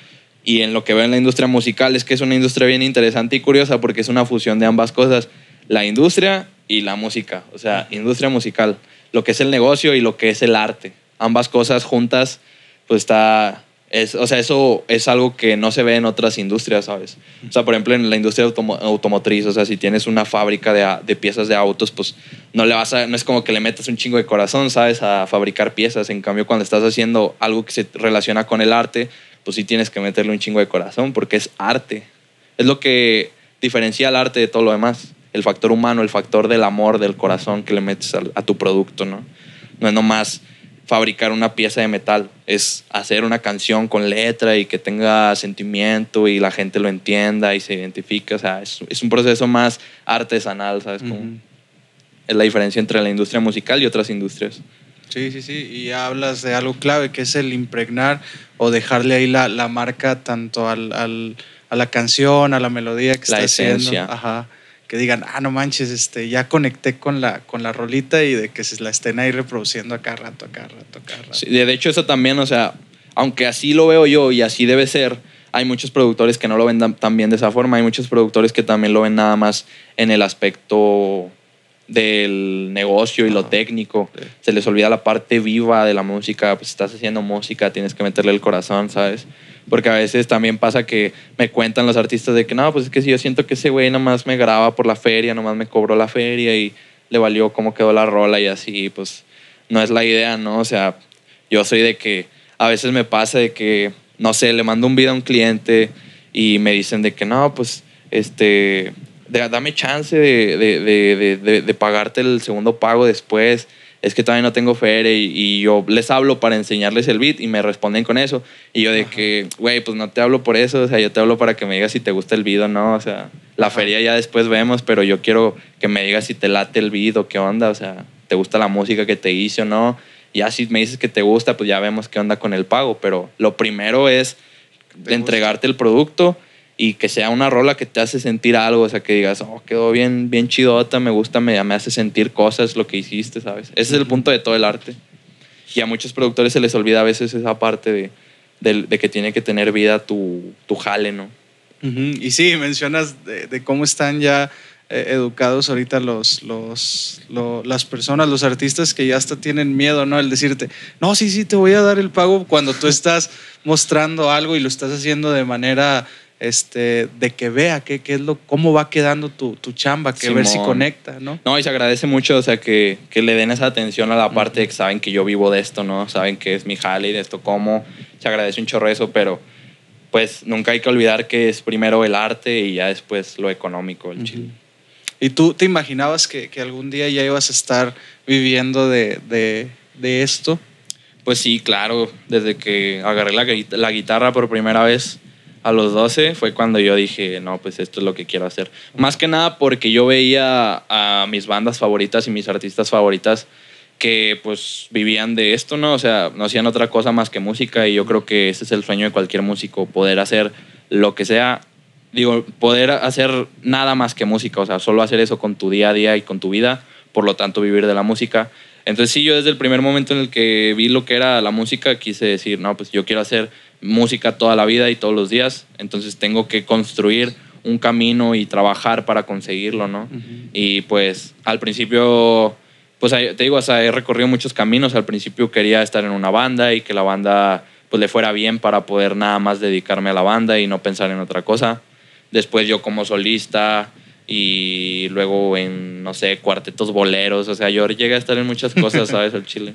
y en lo que veo en la industria musical es que es una industria bien interesante y curiosa porque es una fusión de ambas cosas, la industria y la música, o sea, industria musical, lo que es el negocio y lo que es el arte. Ambas cosas juntas, pues está, es, o sea, eso es algo que no se ve en otras industrias, ¿sabes? O sea, por ejemplo, en la industria automotriz, o sea, si tienes una fábrica de, de, piezas de autos, pues no le vas a, no es como que le metas un chingo de corazón, ¿sabes? A fabricar piezas. En cambio, cuando estás haciendo algo que se relaciona con el arte, pues sí tienes que meterle un chingo de corazón porque es arte. Es lo que diferencia el arte de todo lo demás. El factor humano, el factor del amor, del corazón que le metes a, tu producto, ¿no? No es nomás fabricar una pieza de metal, es hacer una canción con letra y que tenga sentimiento y la gente lo entienda y se identifique. O sea, es, un proceso más artesanal, ¿sabes? Es la diferencia entre la industria musical y otras industrias. Sí, sí, sí. Y hablas de algo clave que es el impregnar o dejarle ahí la, la marca tanto al, al, a la canción, a la melodía que está haciendo. Ajá. Que digan, ah, no manches, este, ya conecté con la, con la rolita y de que se la estén ahí reproduciendo a cada rato, a cada rato, a cada rato. De hecho, eso también, o sea, aunque así lo veo yo y así debe ser, hay muchos productores que no lo ven tan bien de esa forma, hay muchos productores que también lo ven nada más en el aspecto del negocio y lo técnico. Se les olvida la parte viva de la música, pues estás haciendo música, tienes que meterle el corazón, ¿sabes? Porque a veces también pasa que me cuentan los artistas de que no, pues es que si yo siento que ese güey nomás me graba por la feria, nomás me cobró la feria y le valió cómo quedó la rola y así, pues no es la idea, ¿no? O sea, yo soy de que a veces me pasa de que no sé, le mando un video a un cliente y me dicen de que no, pues, este, dame chance de, pagarte el segundo pago después. Es que todavía no tengo feria y, yo les hablo para enseñarles el beat y me responden con eso. Y yo de que, güey, pues no te hablo por eso, o sea, yo te hablo para que me digas si te gusta el beat o no, o sea, la feria ya después vemos, pero yo quiero que me digas si te late el beat o qué onda, o sea, te gusta la música que te hice o no ya si me dices que te gusta, pues ya vemos qué onda con el pago. Pero lo primero es entregarte el producto y que sea una rola que te hace sentir algo, o sea, que digas, oh, quedó bien, bien chidota, me gusta, me, me hace sentir cosas lo que hiciste, ¿sabes? Ese es el punto de todo el arte. Y a muchos productores se les olvida a veces esa parte de, de, que tiene que tener vida tu, tu jale, ¿no? Y sí, mencionas de, de cómo están ya eh, educados ahorita los, los, las personas, los artistas que ya hasta tienen miedo, ¿no? El decirte, no, sí, sí, te voy a dar el pago cuando tú estás mostrando algo y lo estás haciendo de manera este, de que vea qué, qué es lo, cómo va quedando tu, tu chamba, que ver si conecta, ¿no? No, y se agradece mucho, o sea, que, que le den esa atención a la parte de que saben que yo vivo de esto, ¿no? Saben que es mi jale y de esto como, se agradece un chorro eso, pero pues nunca hay que olvidar que es primero el arte y ya después lo económico, el chile. ¿Y tú te imaginabas que, que algún día ya ibas a estar viviendo de, de, de, esto? Pues sí, claro. Desde que agarré la, la, guitarra por primera vez a los 12 fue cuando yo dije, no, pues esto es lo que quiero hacer. Más que nada porque yo veía a mis bandas favoritas y mis artistas favoritas que pues vivían de esto, ¿no? O sea, no hacían otra cosa más que música y yo creo que ese es el sueño de cualquier músico, poder hacer lo que sea digo, poder hacer nada más que música, o sea, solo hacer eso con tu día a día y con tu vida, por lo tanto vivir de la música. Entonces sí, yo desde el primer momento en el que vi lo que era la música, quise decir, no, pues yo quiero hacer música toda la vida y todos los días, entonces tengo que construir un camino y trabajar para conseguirlo, ¿no? Y pues al principio, pues te digo, o sea, he recorrido muchos caminos, al principio quería estar en una banda y que la banda pues le fuera bien para poder nada más dedicarme a la banda y no pensar en otra cosa después yo como solista y luego en, no sé, cuartetos boleros, o sea, yo llegué a estar en muchas cosas, ¿sabes? El Chile.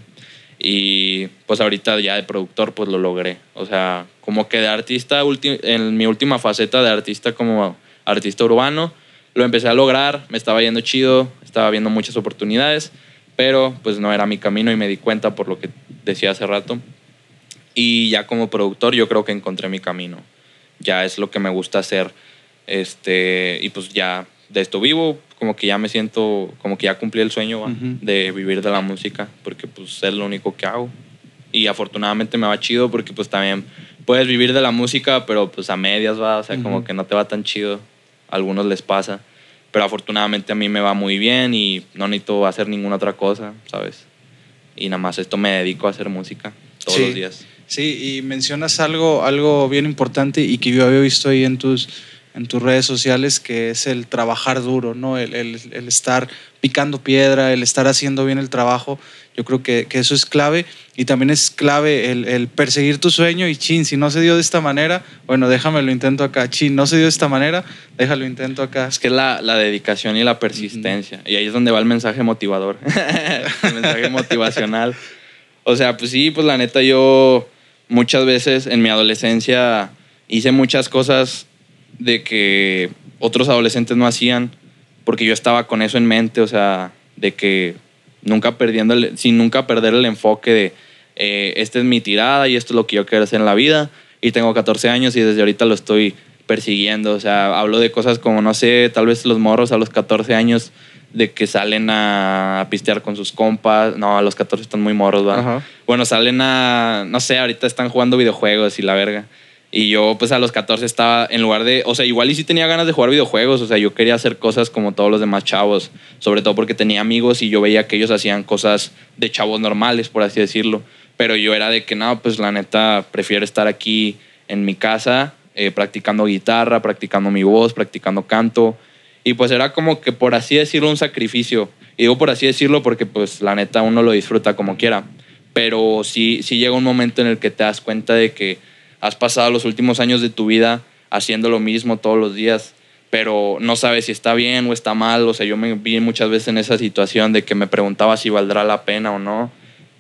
Y pues ahorita ya de productor pues lo logré. O sea, como que de artista, en mi última faceta de artista como artista urbano, lo empecé a lograr, me estaba yendo chido, estaba viendo muchas oportunidades, pero pues no era mi camino y me di cuenta por lo que decía hace rato. Y ya como productor yo creo que encontré mi camino. Ya es lo que me gusta hacer este, y pues ya de esto vivo, como que ya me siento, como que ya cumplí el sueño de vivir de la música, porque pues es lo único que hago. Y afortunadamente me va chido porque pues también puedes vivir de la música, pero pues a medias va, o sea, como que no te va tan chido. A algunos les pasa. Pero afortunadamente a mí me va muy bien y no necesito hacer ninguna otra cosa, ¿sabes? Y nada más esto me dedico a hacer música todos los días. Sí, y mencionas algo, algo bien importante y que yo había visto ahí en tus en tus redes sociales, que es el trabajar duro, ¿no? El, el, estar picando piedra, el estar haciendo bien el trabajo. Yo creo que, que eso es clave y también es clave el, el, perseguir tu sueño y chin, si no se dio de esta manera, bueno, déjame lo intento acá. Chin, no se dio de esta manera, déjalo intento acá. Es que es la, la dedicación y la persistencia. Y ahí es donde va el mensaje motivador, el mensaje motivacional. O sea, pues sí, pues la neta yo muchas veces en mi adolescencia hice muchas cosas de que otros adolescentes no hacían, porque yo estaba con eso en mente, o sea, de que nunca perdiendo, sin nunca perder el enfoque de, eh, esta es mi tirada y esto es lo que yo quiero hacer en la vida, y tengo 14 años y desde ahorita lo estoy persiguiendo, o sea, hablo de cosas como, no sé, tal vez los morros a los 14 años de que salen a, pistear con sus compas. No, a los 14 están muy morros, ¿va? Bueno, salen a, no sé, ahorita están jugando videojuegos y la verga. Y yo, pues a los 14 estaba en lugar de, o sea, igual y sí tenía ganas de jugar videojuegos, o sea, yo quería hacer cosas como todos los demás chavos, sobre todo porque tenía amigos y yo veía que ellos hacían cosas de chavos normales, por así decirlo. Pero yo era de que, no, pues la neta, prefiero estar aquí en mi casa, eh, practicando guitarra, practicando mi voz, practicando canto. Y pues era como que, por así decirlo, un sacrificio. Y digo por así decirlo porque, pues, la neta, uno lo disfruta como quiera. Pero sí, sí llega un momento en el que te das cuenta de que has pasado los últimos años de tu vida haciendo lo mismo todos los días, pero no sabes si está bien o está mal. O sea, yo me vi muchas veces en esa situación de que me preguntaba si valdrá la pena o no.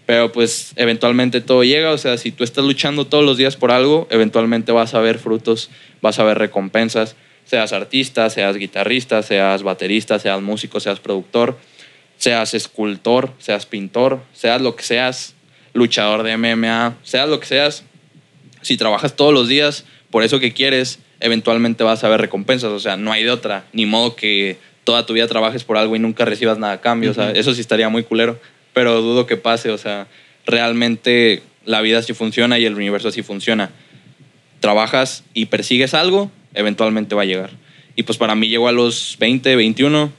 Pero pues eventualmente todo llega, o sea, si tú estás luchando todos los días por algo, eventualmente vas a ver frutos, vas a ver recompensas, seas artista, seas guitarrista, seas baterista, seas músico, seas productor, seas escultor, seas pintor, seas lo que seas, luchador de MMA, seas lo que seas, si trabajas todos los días por eso que quieres, eventualmente vas a ver recompensas. O sea, no hay de otra. Ni modo que toda tu vida trabajes por algo y nunca recibas nada a cambio. o sea, eso sí estaría muy culero. Pero dudo que pase. O sea, realmente la vida sí funciona y el universo sí funciona. Trabajas y persigues algo, eventualmente va a llegar. Y pues para mí llegó a los 20, 21,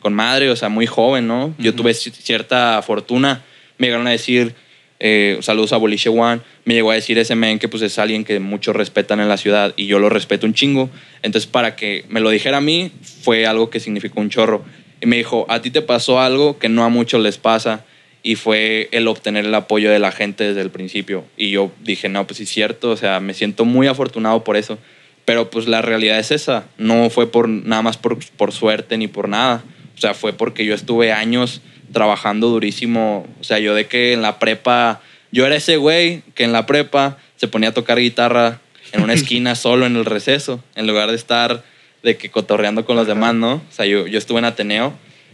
con madre, o sea, muy joven, ¿no? Yo tuve cierta fortuna. Me llegaron a decir, eh, saludos a Boliche One, me llegó a decir ese men que pues es alguien que muchos respetan en la ciudad y yo lo respeto un chingo. Entonces para que me lo dijera a mí fue algo que significó un chorro. Y me dijo, a ti te pasó algo que no a muchos les pasa y fue el obtener el apoyo de la gente desde el principio. Y yo dije, no, pues sí es cierto, o sea, me siento muy afortunado por eso. Pero pues la realidad es esa, no fue por nada más por, por suerte ni por nada. O sea, fue porque yo estuve años trabajando durísimo. O sea, yo de que en la prepa, yo era ese güey que en la prepa se ponía a tocar guitarra en una esquina solo en el receso, en lugar de estar de que cotorreando con los demás, ¿no? O sea, yo, yo estuve en Ateneo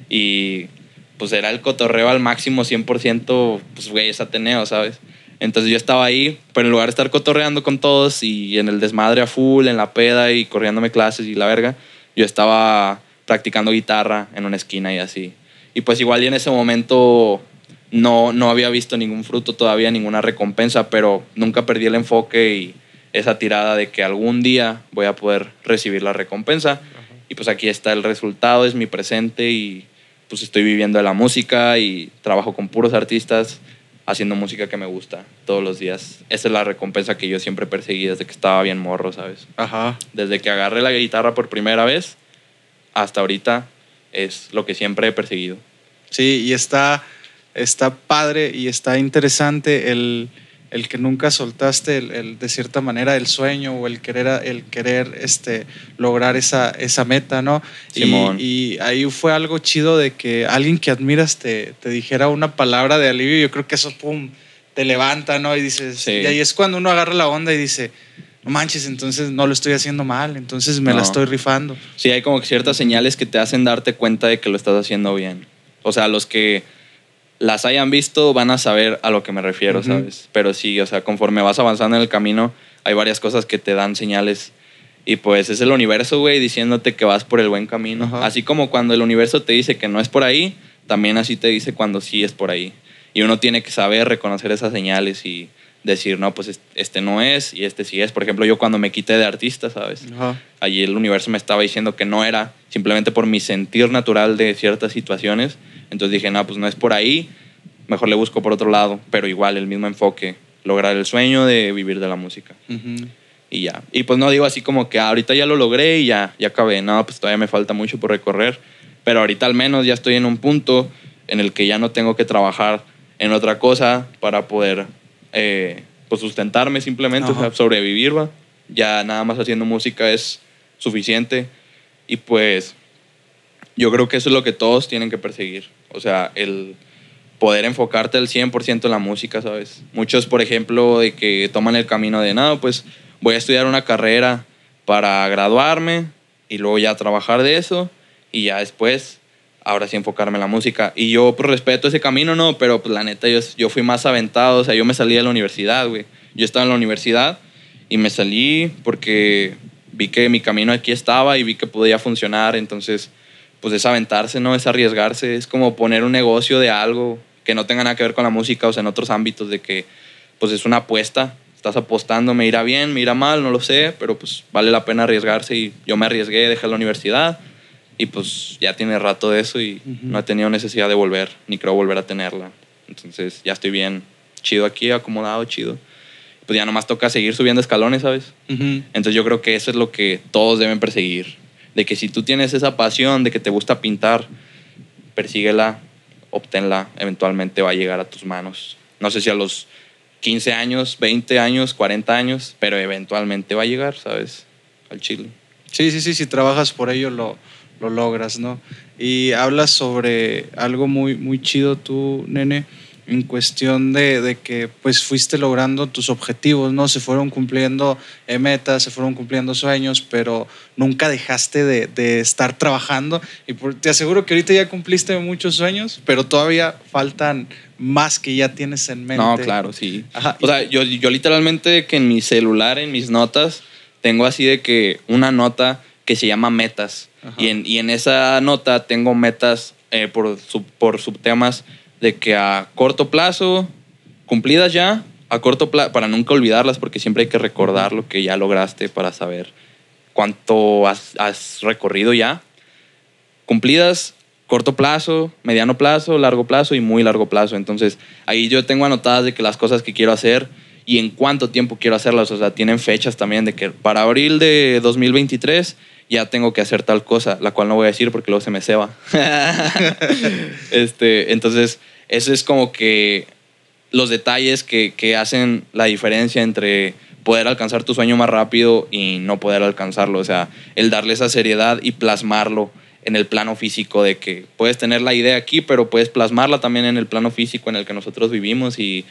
y pues era el cotorreo al máximo 100%, pues güey, es Ateneo, ¿sabes? Entonces yo estaba ahí, pero en lugar de estar cotorreando con todos y en el desmadre a full, en la peda y corriéndome clases y la verga, yo estaba practicando guitarra en una esquina y así. Y pues igual y en ese momento no, no había visto ningún fruto todavía, ninguna recompensa, pero nunca perdí el enfoque y esa tirada de que algún día voy a poder recibir la recompensa. Y pues aquí está el resultado, es mi presente y pues estoy viviendo de la música y trabajo con puros artistas haciendo música que me gusta todos los días. Esa es la recompensa que yo siempre perseguí desde que estaba bien morro, ¿sabes? Ajá. Desde que agarré la guitarra por primera vez hasta ahorita es lo que siempre he perseguido. Sí, y está, está padre y está interesante el, el que nunca soltaste el, de cierta manera el sueño o el querer, el querer este, lograr esa, esa meta, ¿no? Y, y, ahí fue algo chido de que alguien que admiras te, te, dijera una palabra de alivio. Yo creo que eso, pum, te levanta, ¿no? Y dices, y ahí es cuando uno agarra la onda y dice, no manches, entonces no lo estoy haciendo mal, entonces me la estoy rifando. Sí, hay como ciertas señales que te hacen darte cuenta de que lo estás haciendo bien. O sea, los que las hayan visto van a saber a lo que me refiero, ¿sabes? Pero sí, o sea, conforme vas avanzando en el camino, hay varias cosas que te dan señales. Y pues es el universo, güey, diciéndote que vas por el buen camino. Así como cuando el universo te dice que no es por ahí, también así te dice cuando sí es por ahí. Y uno tiene que saber reconocer esas señales y decir, no, pues este no es y este sí es. Por ejemplo, yo cuando me quité de artista, ¿sabes? Allí el universo me estaba diciendo que no era, simplemente por mi sentir natural de ciertas situaciones. Entonces dije, no, pues no es por ahí, mejor le busco por otro lado, pero igual el mismo enfoque, lograr el sueño de vivir de la música. Y ya. Y pues no digo así como que ahorita ya lo logré y ya, ya acabé. No, pues todavía me falta mucho por recorrer. Pero ahorita al menos ya estoy en un punto en el que ya no tengo que trabajar en otra cosa para poder eh, pues sustentarme simplemente, sobrevivir, ¿va? Ya nada más haciendo música es suficiente. Y pues yo creo que eso es lo que todos tienen que perseguir. O sea, el poder enfocarte al 100% en la música, ¿sabes? Muchos, por ejemplo, de que toman el camino de, nada, pues voy a estudiar una carrera para graduarme y luego ya trabajar de eso y ya después ahora sí enfocarme en la música. Y yo, respeto ese camino, no, pero pues la neta, yo, yo fui más aventado, o sea, yo me salí de la universidad, güey. Yo estaba en la universidad y me salí porque vi que mi camino aquí estaba y vi que podía funcionar, entonces, pues es aventarse, ¿no? Es arriesgarse, es como poner un negocio de algo que no tenga nada que ver con la música, o sea, en otros ámbitos de que, pues es una apuesta, estás apostando, me irá bien, me irá mal, no lo sé, pero pues vale la pena arriesgarse y yo me arriesgué, dejé la universidad y pues ya tiene rato de eso y no he tenido necesidad de volver, ni creo volver a tenerla. Entonces ya estoy bien, chido aquí, acomodado, chido. Pues ya nomás toca seguir subiendo escalones, ¿sabes? Entonces yo creo que eso es lo que todos deben perseguir. De que si tú tienes esa pasión de que te gusta pintar, persíguela, obténla, eventualmente va a llegar a tus manos. No sé si a los 15 años, 20 años, 40 años, pero eventualmente va a llegar, ¿sabes? Al Chile. Sí, sí, sí, si trabajas por ello lo, lo logras, ¿no? Y hablas sobre algo muy, muy chido tú, nene, en cuestión de, de, que pues fuiste logrando tus objetivos, ¿no? Se fueron cumpliendo eh, metas, se fueron cumpliendo sueños, pero nunca dejaste de, de estar trabajando. Y te aseguro que ahorita ya cumpliste muchos sueños, pero todavía faltan más que ya tienes en mente. No, claro, sí. O sea, yo, yo literalmente que en mi celular, en mis notas, tengo así de que una nota que se llama metas. Y en, y en, esa nota tengo metas eh, por, por subtemas de que a corto plazo, cumplidas ya, a corto plazo, para nunca olvidarlas, porque siempre hay que recordar lo que ya lograste para saber cuánto has, has recorrido ya. Cumplidas, corto plazo, mediano plazo, largo plazo y muy largo plazo. Entonces, ahí yo tengo anotadas de que las cosas que quiero hacer y en cuánto tiempo quiero hacerlas. O sea, tienen fechas también de que para abril de 2023 ya tengo que hacer tal cosa, la cual no voy a decir porque luego se me ceba. este, entonces, eso es como que los detalles que, que, hacen la diferencia entre poder alcanzar tu sueño más rápido y no poder alcanzarlo. O sea, el darle esa seriedad y plasmarlo en el plano físico de que puedes tener la idea aquí, pero puedes plasmarla también en el plano físico en el que nosotros vivimos y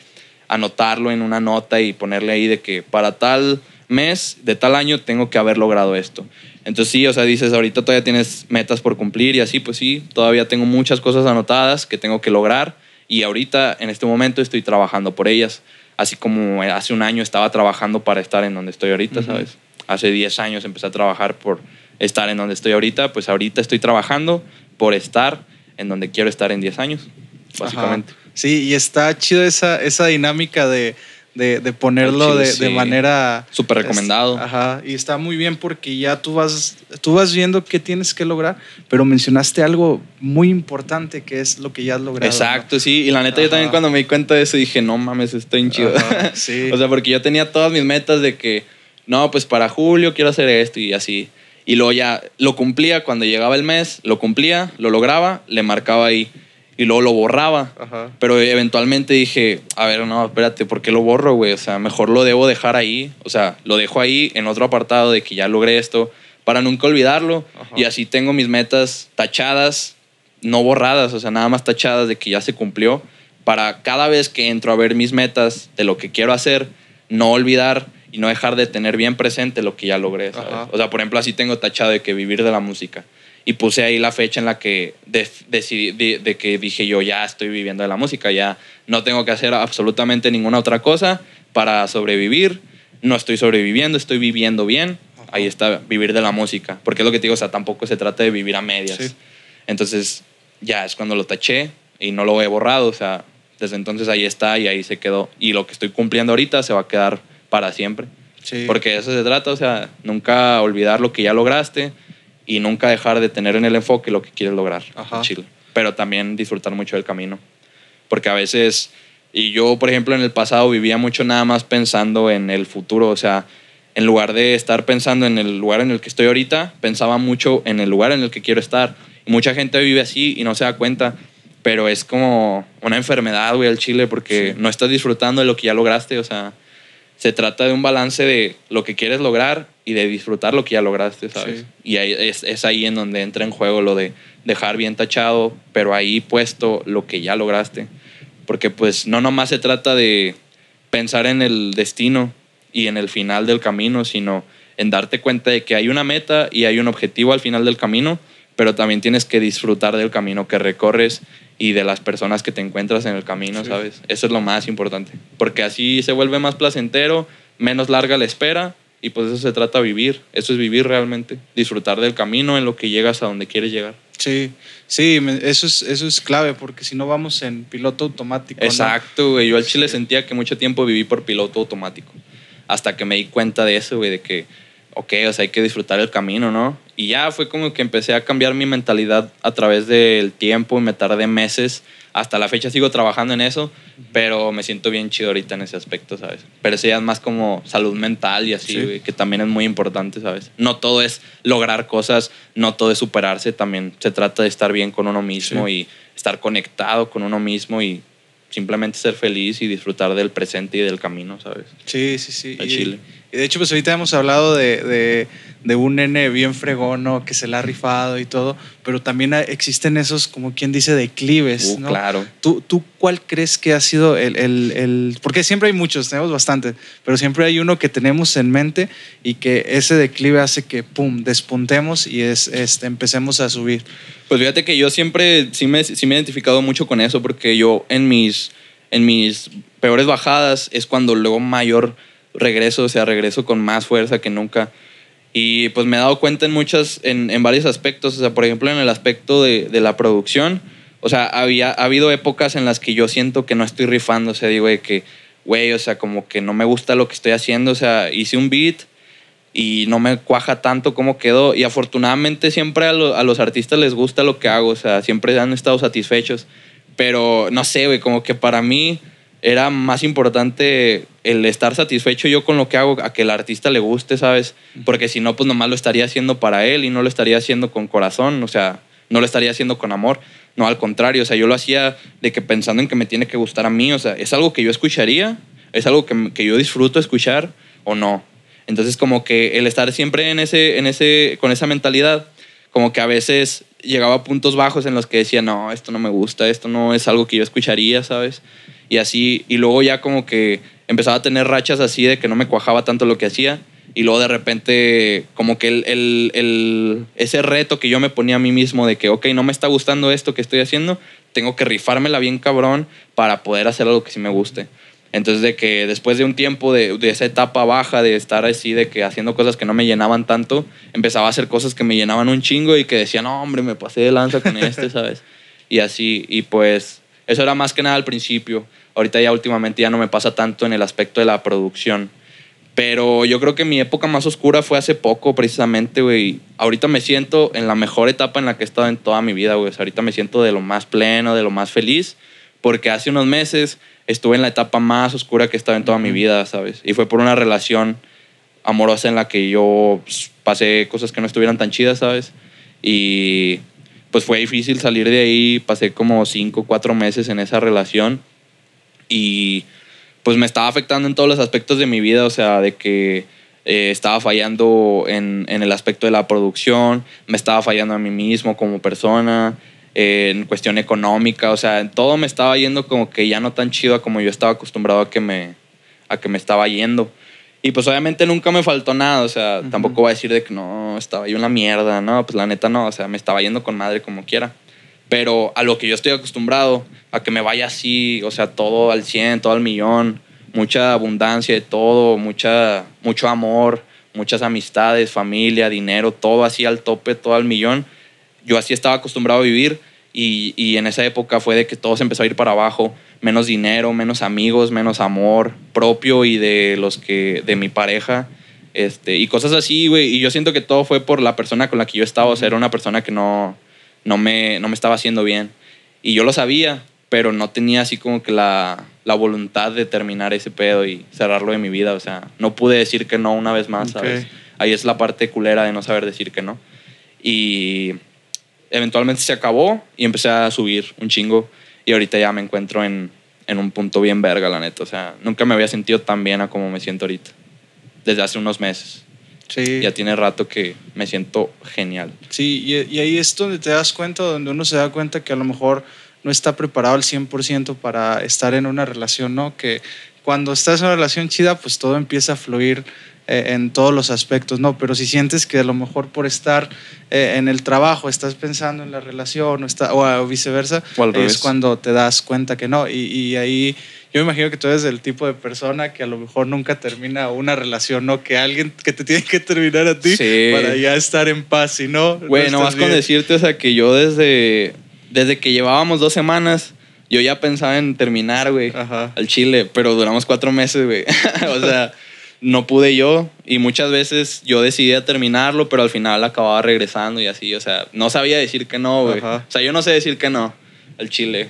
anotarlo en una nota y ponerle ahí de que para tal mes de tal año tengo que haber logrado esto. Entonces sí, o sea, dices, ahorita todavía tienes metas por cumplir y así, pues sí, todavía tengo muchas cosas anotadas que tengo que lograr y ahorita en este momento estoy trabajando por ellas, así como hace un año estaba trabajando para estar en donde estoy ahorita, ¿sabes? Hace 10 años empecé a trabajar por estar en donde estoy ahorita, pues ahorita estoy trabajando por estar en donde quiero estar en 10 años, básicamente. Sí, y está chido esa, esa dinámica de de, ponerlo de, manera... Súper recomendado. ajá, y está muy bien porque ya tú vas, tú vas viendo qué tienes que lograr, pero mencionaste algo muy importante que es lo que ya has logrado. Exacto, sí, y la neta yo también cuando me di cuenta de eso dije, no mames, estoy chido. sí. o sea, porque yo tenía todas mis metas de que, no, pues para julio quiero hacer esto y así. Y luego ya lo cumplía cuando llegaba el mes, lo cumplía, lo lograba, le marcaba ahí y luego lo borraba. Pero eventualmente dije, a ver, no, espérate, ¿por qué lo borro, güey? O sea, mejor lo debo dejar ahí. O sea, lo dejo ahí en otro apartado de que ya logré esto para nunca olvidarlo. Y así tengo mis metas tachadas, no borradas, o sea, nada más tachadas de que ya se cumplió. Para cada vez que entro a ver mis metas de lo que quiero hacer, no olvidar y no dejar de tener bien presente lo que ya logré. O sea, por ejemplo, así tengo tachado de que vivir de la música y puse ahí la fecha en la que decidí de, que dije yo ya estoy viviendo de la música, ya no tengo que hacer absolutamente ninguna otra cosa para sobrevivir, no estoy sobreviviendo, estoy viviendo bien, ahí está vivir de la música, porque es lo que te digo, o sea, tampoco se trata de vivir a medias. Entonces ya es cuando lo taché y no lo he borrado, o sea, desde entonces ahí está y ahí se quedó. Y lo que estoy cumpliendo ahorita se va a quedar para siempre. Porque eso se trata, o sea, nunca olvidar lo que ya lograste, y nunca dejar de tener en el enfoque lo que quieres lograr en Chile. Pero también disfrutar mucho del camino. Porque a veces, y yo por ejemplo en el pasado vivía mucho nada más pensando en el futuro, o sea, en lugar de estar pensando en el lugar en el que estoy ahorita, pensaba mucho en el lugar en el que quiero estar. Y mucha gente vive así y no se da cuenta, pero es como una enfermedad, güey, al Chile, porque no estás disfrutando de lo que ya lograste, o sea, se trata de un balance de lo que quieres lograr y de disfrutar lo que ya lograste, ¿sabes? Y ahí, es, es, ahí en donde entra en juego lo de dejar bien tachado, pero ahí puesto lo que ya lograste. Porque pues no nomás se trata de pensar en el destino y en el final del camino, sino en darte cuenta de que hay una meta y hay un objetivo al final del camino, pero también tienes que disfrutar del camino que recorres y de las personas que te encuentras en el camino, ¿sabes? Eso es lo más importante, porque así se vuelve más placentero, menos larga la espera y pues eso se trata de vivir, eso es vivir realmente, disfrutar del camino en lo que llegas a donde quieres llegar. Sí, sí, eso es, eso es clave porque si no vamos en piloto automático. Exacto, güey. Yo al chile sentía que mucho tiempo viví por piloto automático. hasta que me di cuenta de eso, güey, de que, ok, o sea, hay que disfrutar el camino, ¿no? Y ya fue como que empecé a cambiar mi mentalidad a través del tiempo y me tardé meses. Hasta la fecha sigo trabajando en eso, pero me siento bien chido ahorita en ese aspecto, ¿sabes? Pero eso ya es más como salud mental y así, que también es muy importante, ¿sabes? No todo es lograr cosas, no todo es superarse, también se trata de estar bien con uno mismo y estar conectado con uno mismo y simplemente ser feliz y disfrutar del presente y del camino, ¿sabes? Sí, sí, sí. Y, Chile. y de hecho, pues ahorita hemos hablado de, de, un nene bien fregón, Que se la ha rifado y todo, pero también existen esos, como quien dice, declives, uh, ¿no? Claro. ¿Tú, ¿Tú cuál crees que ha sido el, el, el, Porque siempre hay muchos, tenemos bastante, pero siempre hay uno que tenemos en mente y que ese declive hace que, pum, despuntemos y es, este, empecemos a subir. Pues fíjate que yo siempre sí me, sí me he identificado mucho con eso porque yo en mis, en mis peores bajadas es cuando luego mayor regreso, o sea, regreso con más fuerza que nunca. Y pues me he dado cuenta en muchas, en, en varios aspectos, o sea, por ejemplo en el aspecto de, de, la producción, o sea, había, ha habido épocas en las que yo siento que no estoy rifando, o sea, digo de que, güey, o sea, como que no me gusta lo que estoy haciendo, o sea, hice un beat y no me cuaja tanto como quedó. Y afortunadamente siempre a, a, los artistas les gusta lo que hago, o sea, siempre han estado satisfechos. Pero no sé, güey, como que para mí era más importante el estar satisfecho yo con lo que hago a que el artista le guste, ¿sabes? Porque si no, pues nomás lo estaría haciendo para él y no lo estaría haciendo con corazón, o sea, no lo estaría haciendo con amor. No, al contrario, o sea, yo lo hacía de que pensando en que me tiene que gustar a mí, o sea, es algo que yo escucharía, es algo que, que yo disfruto escuchar o no. Entonces, como que el estar siempre en ese, en ese, con esa mentalidad, como que a veces llegaba a puntos bajos en los que decía, no, esto no me gusta, esto no es algo que yo escucharía, ¿sabes? Y así, y luego ya como que empezaba a tener rachas así de que no me cuajaba tanto lo que hacía. Y luego de repente, como que el, el, el, ese reto que yo me ponía a mí mismo de que, ok, no me está gustando esto que estoy haciendo, tengo que rifármela bien cabrón para poder hacer algo que sí me guste. Entonces, de que después de un tiempo de, de, esa etapa baja, de estar así, de que haciendo cosas que no me llenaban tanto, empezaba a hacer cosas que me llenaban un chingo y que decía, no, hombre, me pasé de lanza con este, ¿sabes? Y así, y pues, eso era más que nada al principio. Ahorita ya últimamente ya no me pasa tanto en el aspecto de la producción. Pero yo creo que mi época más oscura fue hace poco, precisamente, güey. Ahorita me siento en la mejor etapa en la que he estado en toda mi vida, güey. ahorita me siento de lo más pleno, de lo más feliz, porque hace unos meses estuve en la etapa más oscura que he estado en toda mi vida, ¿sabes? Y fue por una relación amorosa en la que yo pues, pasé cosas que no estuvieran tan chidas, ¿sabes? Y pues fue difícil salir de ahí, pasé como cinco, cuatro meses en esa relación y pues me estaba afectando en todos los aspectos de mi vida, o sea, de que eh, estaba fallando en, en, el aspecto de la producción, me estaba fallando a mí mismo como persona, en cuestión económica, o sea, en todo me estaba yendo como que ya no tan chido como yo estaba acostumbrado a que me, a que me estaba yendo. Y pues obviamente nunca me faltó nada, o sea, tampoco voy a decir de que no, estaba yo una mierda, no, pues la neta no, o sea, me estaba yendo con madre como quiera. Pero a lo que yo estoy acostumbrado, a que me vaya así, o sea, todo al 100, todo al millón, mucha abundancia de todo, mucha, mucho amor, muchas amistades, familia, dinero, todo así al tope, todo al millón yo así estaba acostumbrado a vivir y, y, en esa época fue de que todo se empezó a ir para abajo, menos dinero, menos amigos, menos amor propio y de los que, de mi pareja, este, y cosas así, güey, y yo siento que todo fue por la persona con la que yo estaba, o sea, era una persona que no, no, me, no me estaba haciendo bien, y yo lo sabía, pero no tenía así como que la, la voluntad de terminar ese pedo y cerrarlo de mi vida, o sea, no pude decir que no una vez más, ¿sabes? Ahí es la parte culera de no saber decir que no. Y eventualmente se acabó y empecé a subir un chingo y ahorita ya me encuentro en, en un punto bien verga, la neta. O sea, nunca me había sentido tan bien a como me siento ahorita, desde hace unos meses. Sí. Ya tiene rato que me siento genial. Sí, y, y ahí es donde te das cuenta, donde uno se da cuenta que a lo mejor no está preparado al 100% para estar en una relación, ¿no? Que cuando estás en una relación chida, pues todo empieza a fluir eh, en todos los aspectos, ¿no? Pero si sientes que a lo mejor por estar eh, en el trabajo estás pensando en la relación o, está, o, viceversa, es cuando te das cuenta que no. Y, ahí yo me imagino que tú eres el tipo de persona que a lo mejor nunca termina una relación, ¿no? Que alguien que te tiene que terminar a ti para ya estar en paz, y no. Bueno, más con decirte, o sea, que yo desde, desde que llevábamos dos semanas, yo ya pensaba en terminar, güey, al Chile, pero duramos cuatro meses, güey. o sea no pude yo y muchas veces yo decidía terminarlo, pero al final acababa regresando y así, o sea, no sabía decir que no, güey. O sea, yo no sé decir que no al chile.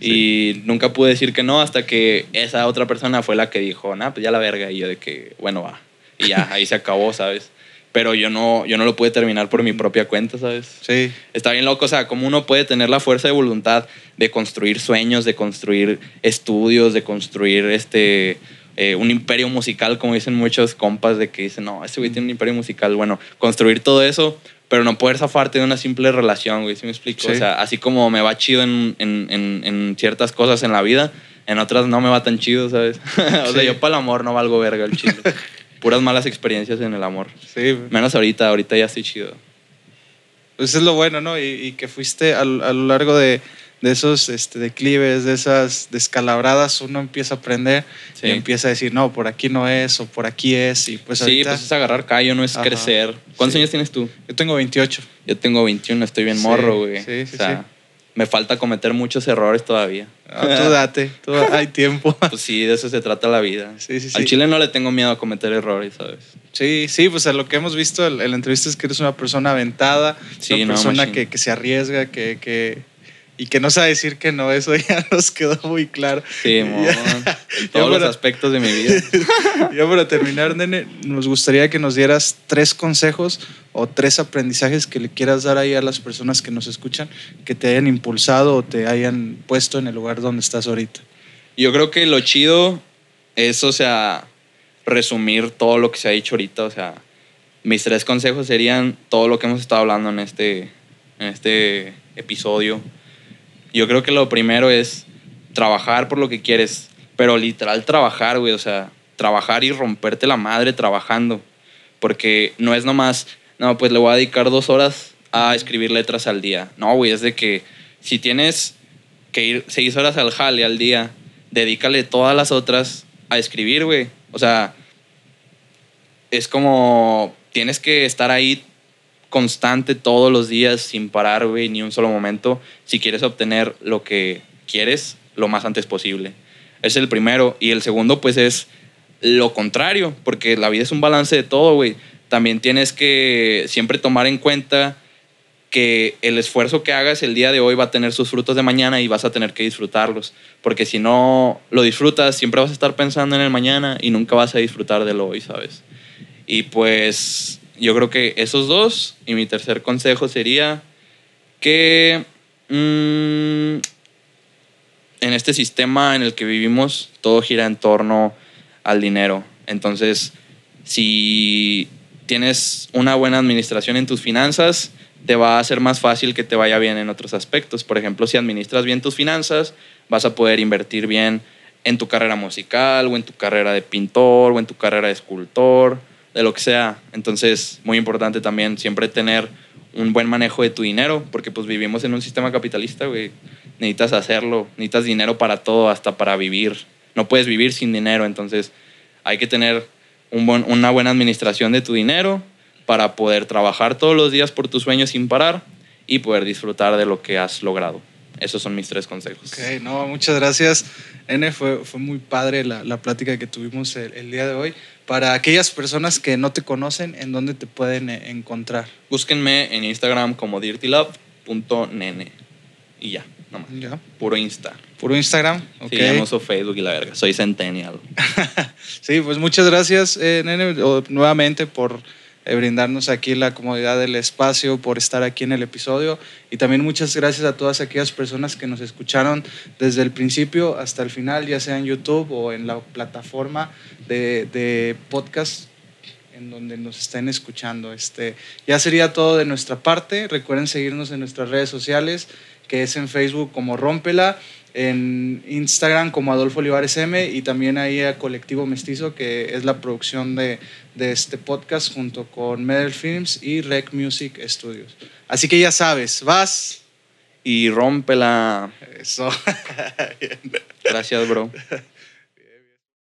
Y nunca pude decir que no hasta que esa otra persona fue la que dijo, nah, pues ya la verga. Y yo de que, bueno, va. Y ya, ahí se acabó, ¿sabes? Pero yo no, yo no lo pude terminar por mi propia cuenta, ¿sabes? Sí. Está bien loco, o sea, como uno puede tener la fuerza de voluntad de construir sueños, de construir estudios, de construir este eh, un imperio musical, como dicen muchos compas, de que dicen, no, este güey tiene un imperio musical. Bueno, construir todo eso, pero no poder zafarte de una simple relación, güey, ¿sí me explico? O sea, así como me va chido en, en, en, ciertas cosas en la vida, en otras no me va tan chido, ¿sabes? o sea, yo para el amor no valgo verga el chido. Puras malas experiencias en el amor. Sí. Menos ahorita, ahorita ya estoy chido. Pues es lo bueno, ¿no? Y, y que fuiste a, a lo largo de, de esos este, declives, de esas descalabradas, uno empieza a aprender y empieza a decir, no, por aquí no es o por aquí es. Y pues sí, pues es agarrar callo, no es crecer. ¿Cuántos años tienes tú? Yo tengo 28. Yo tengo 21, estoy bien morro, güey. Sí, sí, o sea, me falta cometer muchos errores todavía. tú date, tú, hay tiempo. pues sí, de eso se trata la vida. Sí, sí, Al chile no le tengo miedo a cometer errores, ¿sabes? Sí, sí, pues a lo que hemos visto en la entrevista es que eres una persona aventada, una persona que, que, se arriesga, que, que y que no sabe decir que no, eso ya nos quedó muy claro. Sí, en todos los aspectos de mi vida. ya para terminar, nene, nos gustaría que nos dieras tres consejos o tres aprendizajes que le quieras dar ahí a las personas que nos escuchan, que te hayan impulsado o te hayan puesto en el lugar donde estás ahorita. Yo creo que lo chido es, o sea, resumir todo lo que se ha dicho ahorita, o sea, mis tres consejos serían todo lo que hemos estado hablando en este, en este episodio yo creo que lo primero es trabajar por lo que quieres, pero literal trabajar, güey, o sea, trabajar y romperte la madre trabajando, porque no es nomás, no, pues le voy a dedicar dos horas a escribir letras al día. No, güey, es de que si tienes que ir seis horas al jale al día, dedícale todas las otras a escribir, güey. O sea, es como tienes que estar ahí constante todos los días sin parar, güey, ni un solo momento, si quieres obtener lo que quieres lo más antes posible. Es el primero. Y el segundo, pues, es lo contrario, porque la vida es un balance de todo, güey. También tienes que siempre tomar en cuenta que el esfuerzo que hagas el día de hoy va a tener sus frutos de mañana y vas a tener que disfrutarlos. Porque si no lo disfrutas, siempre vas a estar pensando en el mañana y nunca vas a disfrutar de lo hoy, ¿sabes? Y pues yo creo que esos dos. Y mi tercer consejo sería que mm, en este sistema en el que vivimos todo gira en torno al dinero. Entonces, si tienes una buena administración en tus finanzas, te va a ser más fácil que te vaya bien en otros aspectos. Por ejemplo, si administras bien tus finanzas, vas a poder invertir bien en tu carrera musical o en tu carrera de pintor o en tu carrera de escultor de lo que sea. Entonces, muy importante también siempre tener un buen manejo de tu dinero, porque pues vivimos en un sistema capitalista, güey. Necesitas hacerlo, necesitas dinero para todo, hasta para vivir. No puedes vivir sin dinero, entonces hay que tener un buen, una buena administración de tu dinero para poder trabajar todos los días por tus sueños sin parar y poder disfrutar de lo que has logrado. Esos son mis tres consejos. Ok, no, muchas gracias. N, fue, fue muy padre la, la plática que tuvimos el, día de hoy. Para aquellas personas que no te conocen, ¿en dónde te pueden eh, encontrar? Búsquenme en Instagram como dirtylove.nene. Y ya, nomás. Ya. Puro Insta. Puro Instagram. Okay. Sí, ya no uso Facebook y la verga. Soy Centennial. sí, pues muchas gracias, eh, Nene, nuevamente por eh, brindarnos aquí la comodidad del espacio, por estar aquí en el episodio. Y también muchas gracias a todas aquellas personas que nos escucharon desde el principio hasta el final, ya sea en YouTube o en la plataforma de, de podcast en donde nos estén escuchando. Este, ya sería todo de nuestra parte. Recuerden seguirnos en nuestras redes sociales, que es en Facebook como Rómpela en Instagram como Adolfo Olivares M y también ahí a Colectivo Mestizo, que es la producción de, de este podcast junto con Medel Films y Rec Music Studios. Así que ya sabes, vas y rómpela. Eso. Gracias, bro.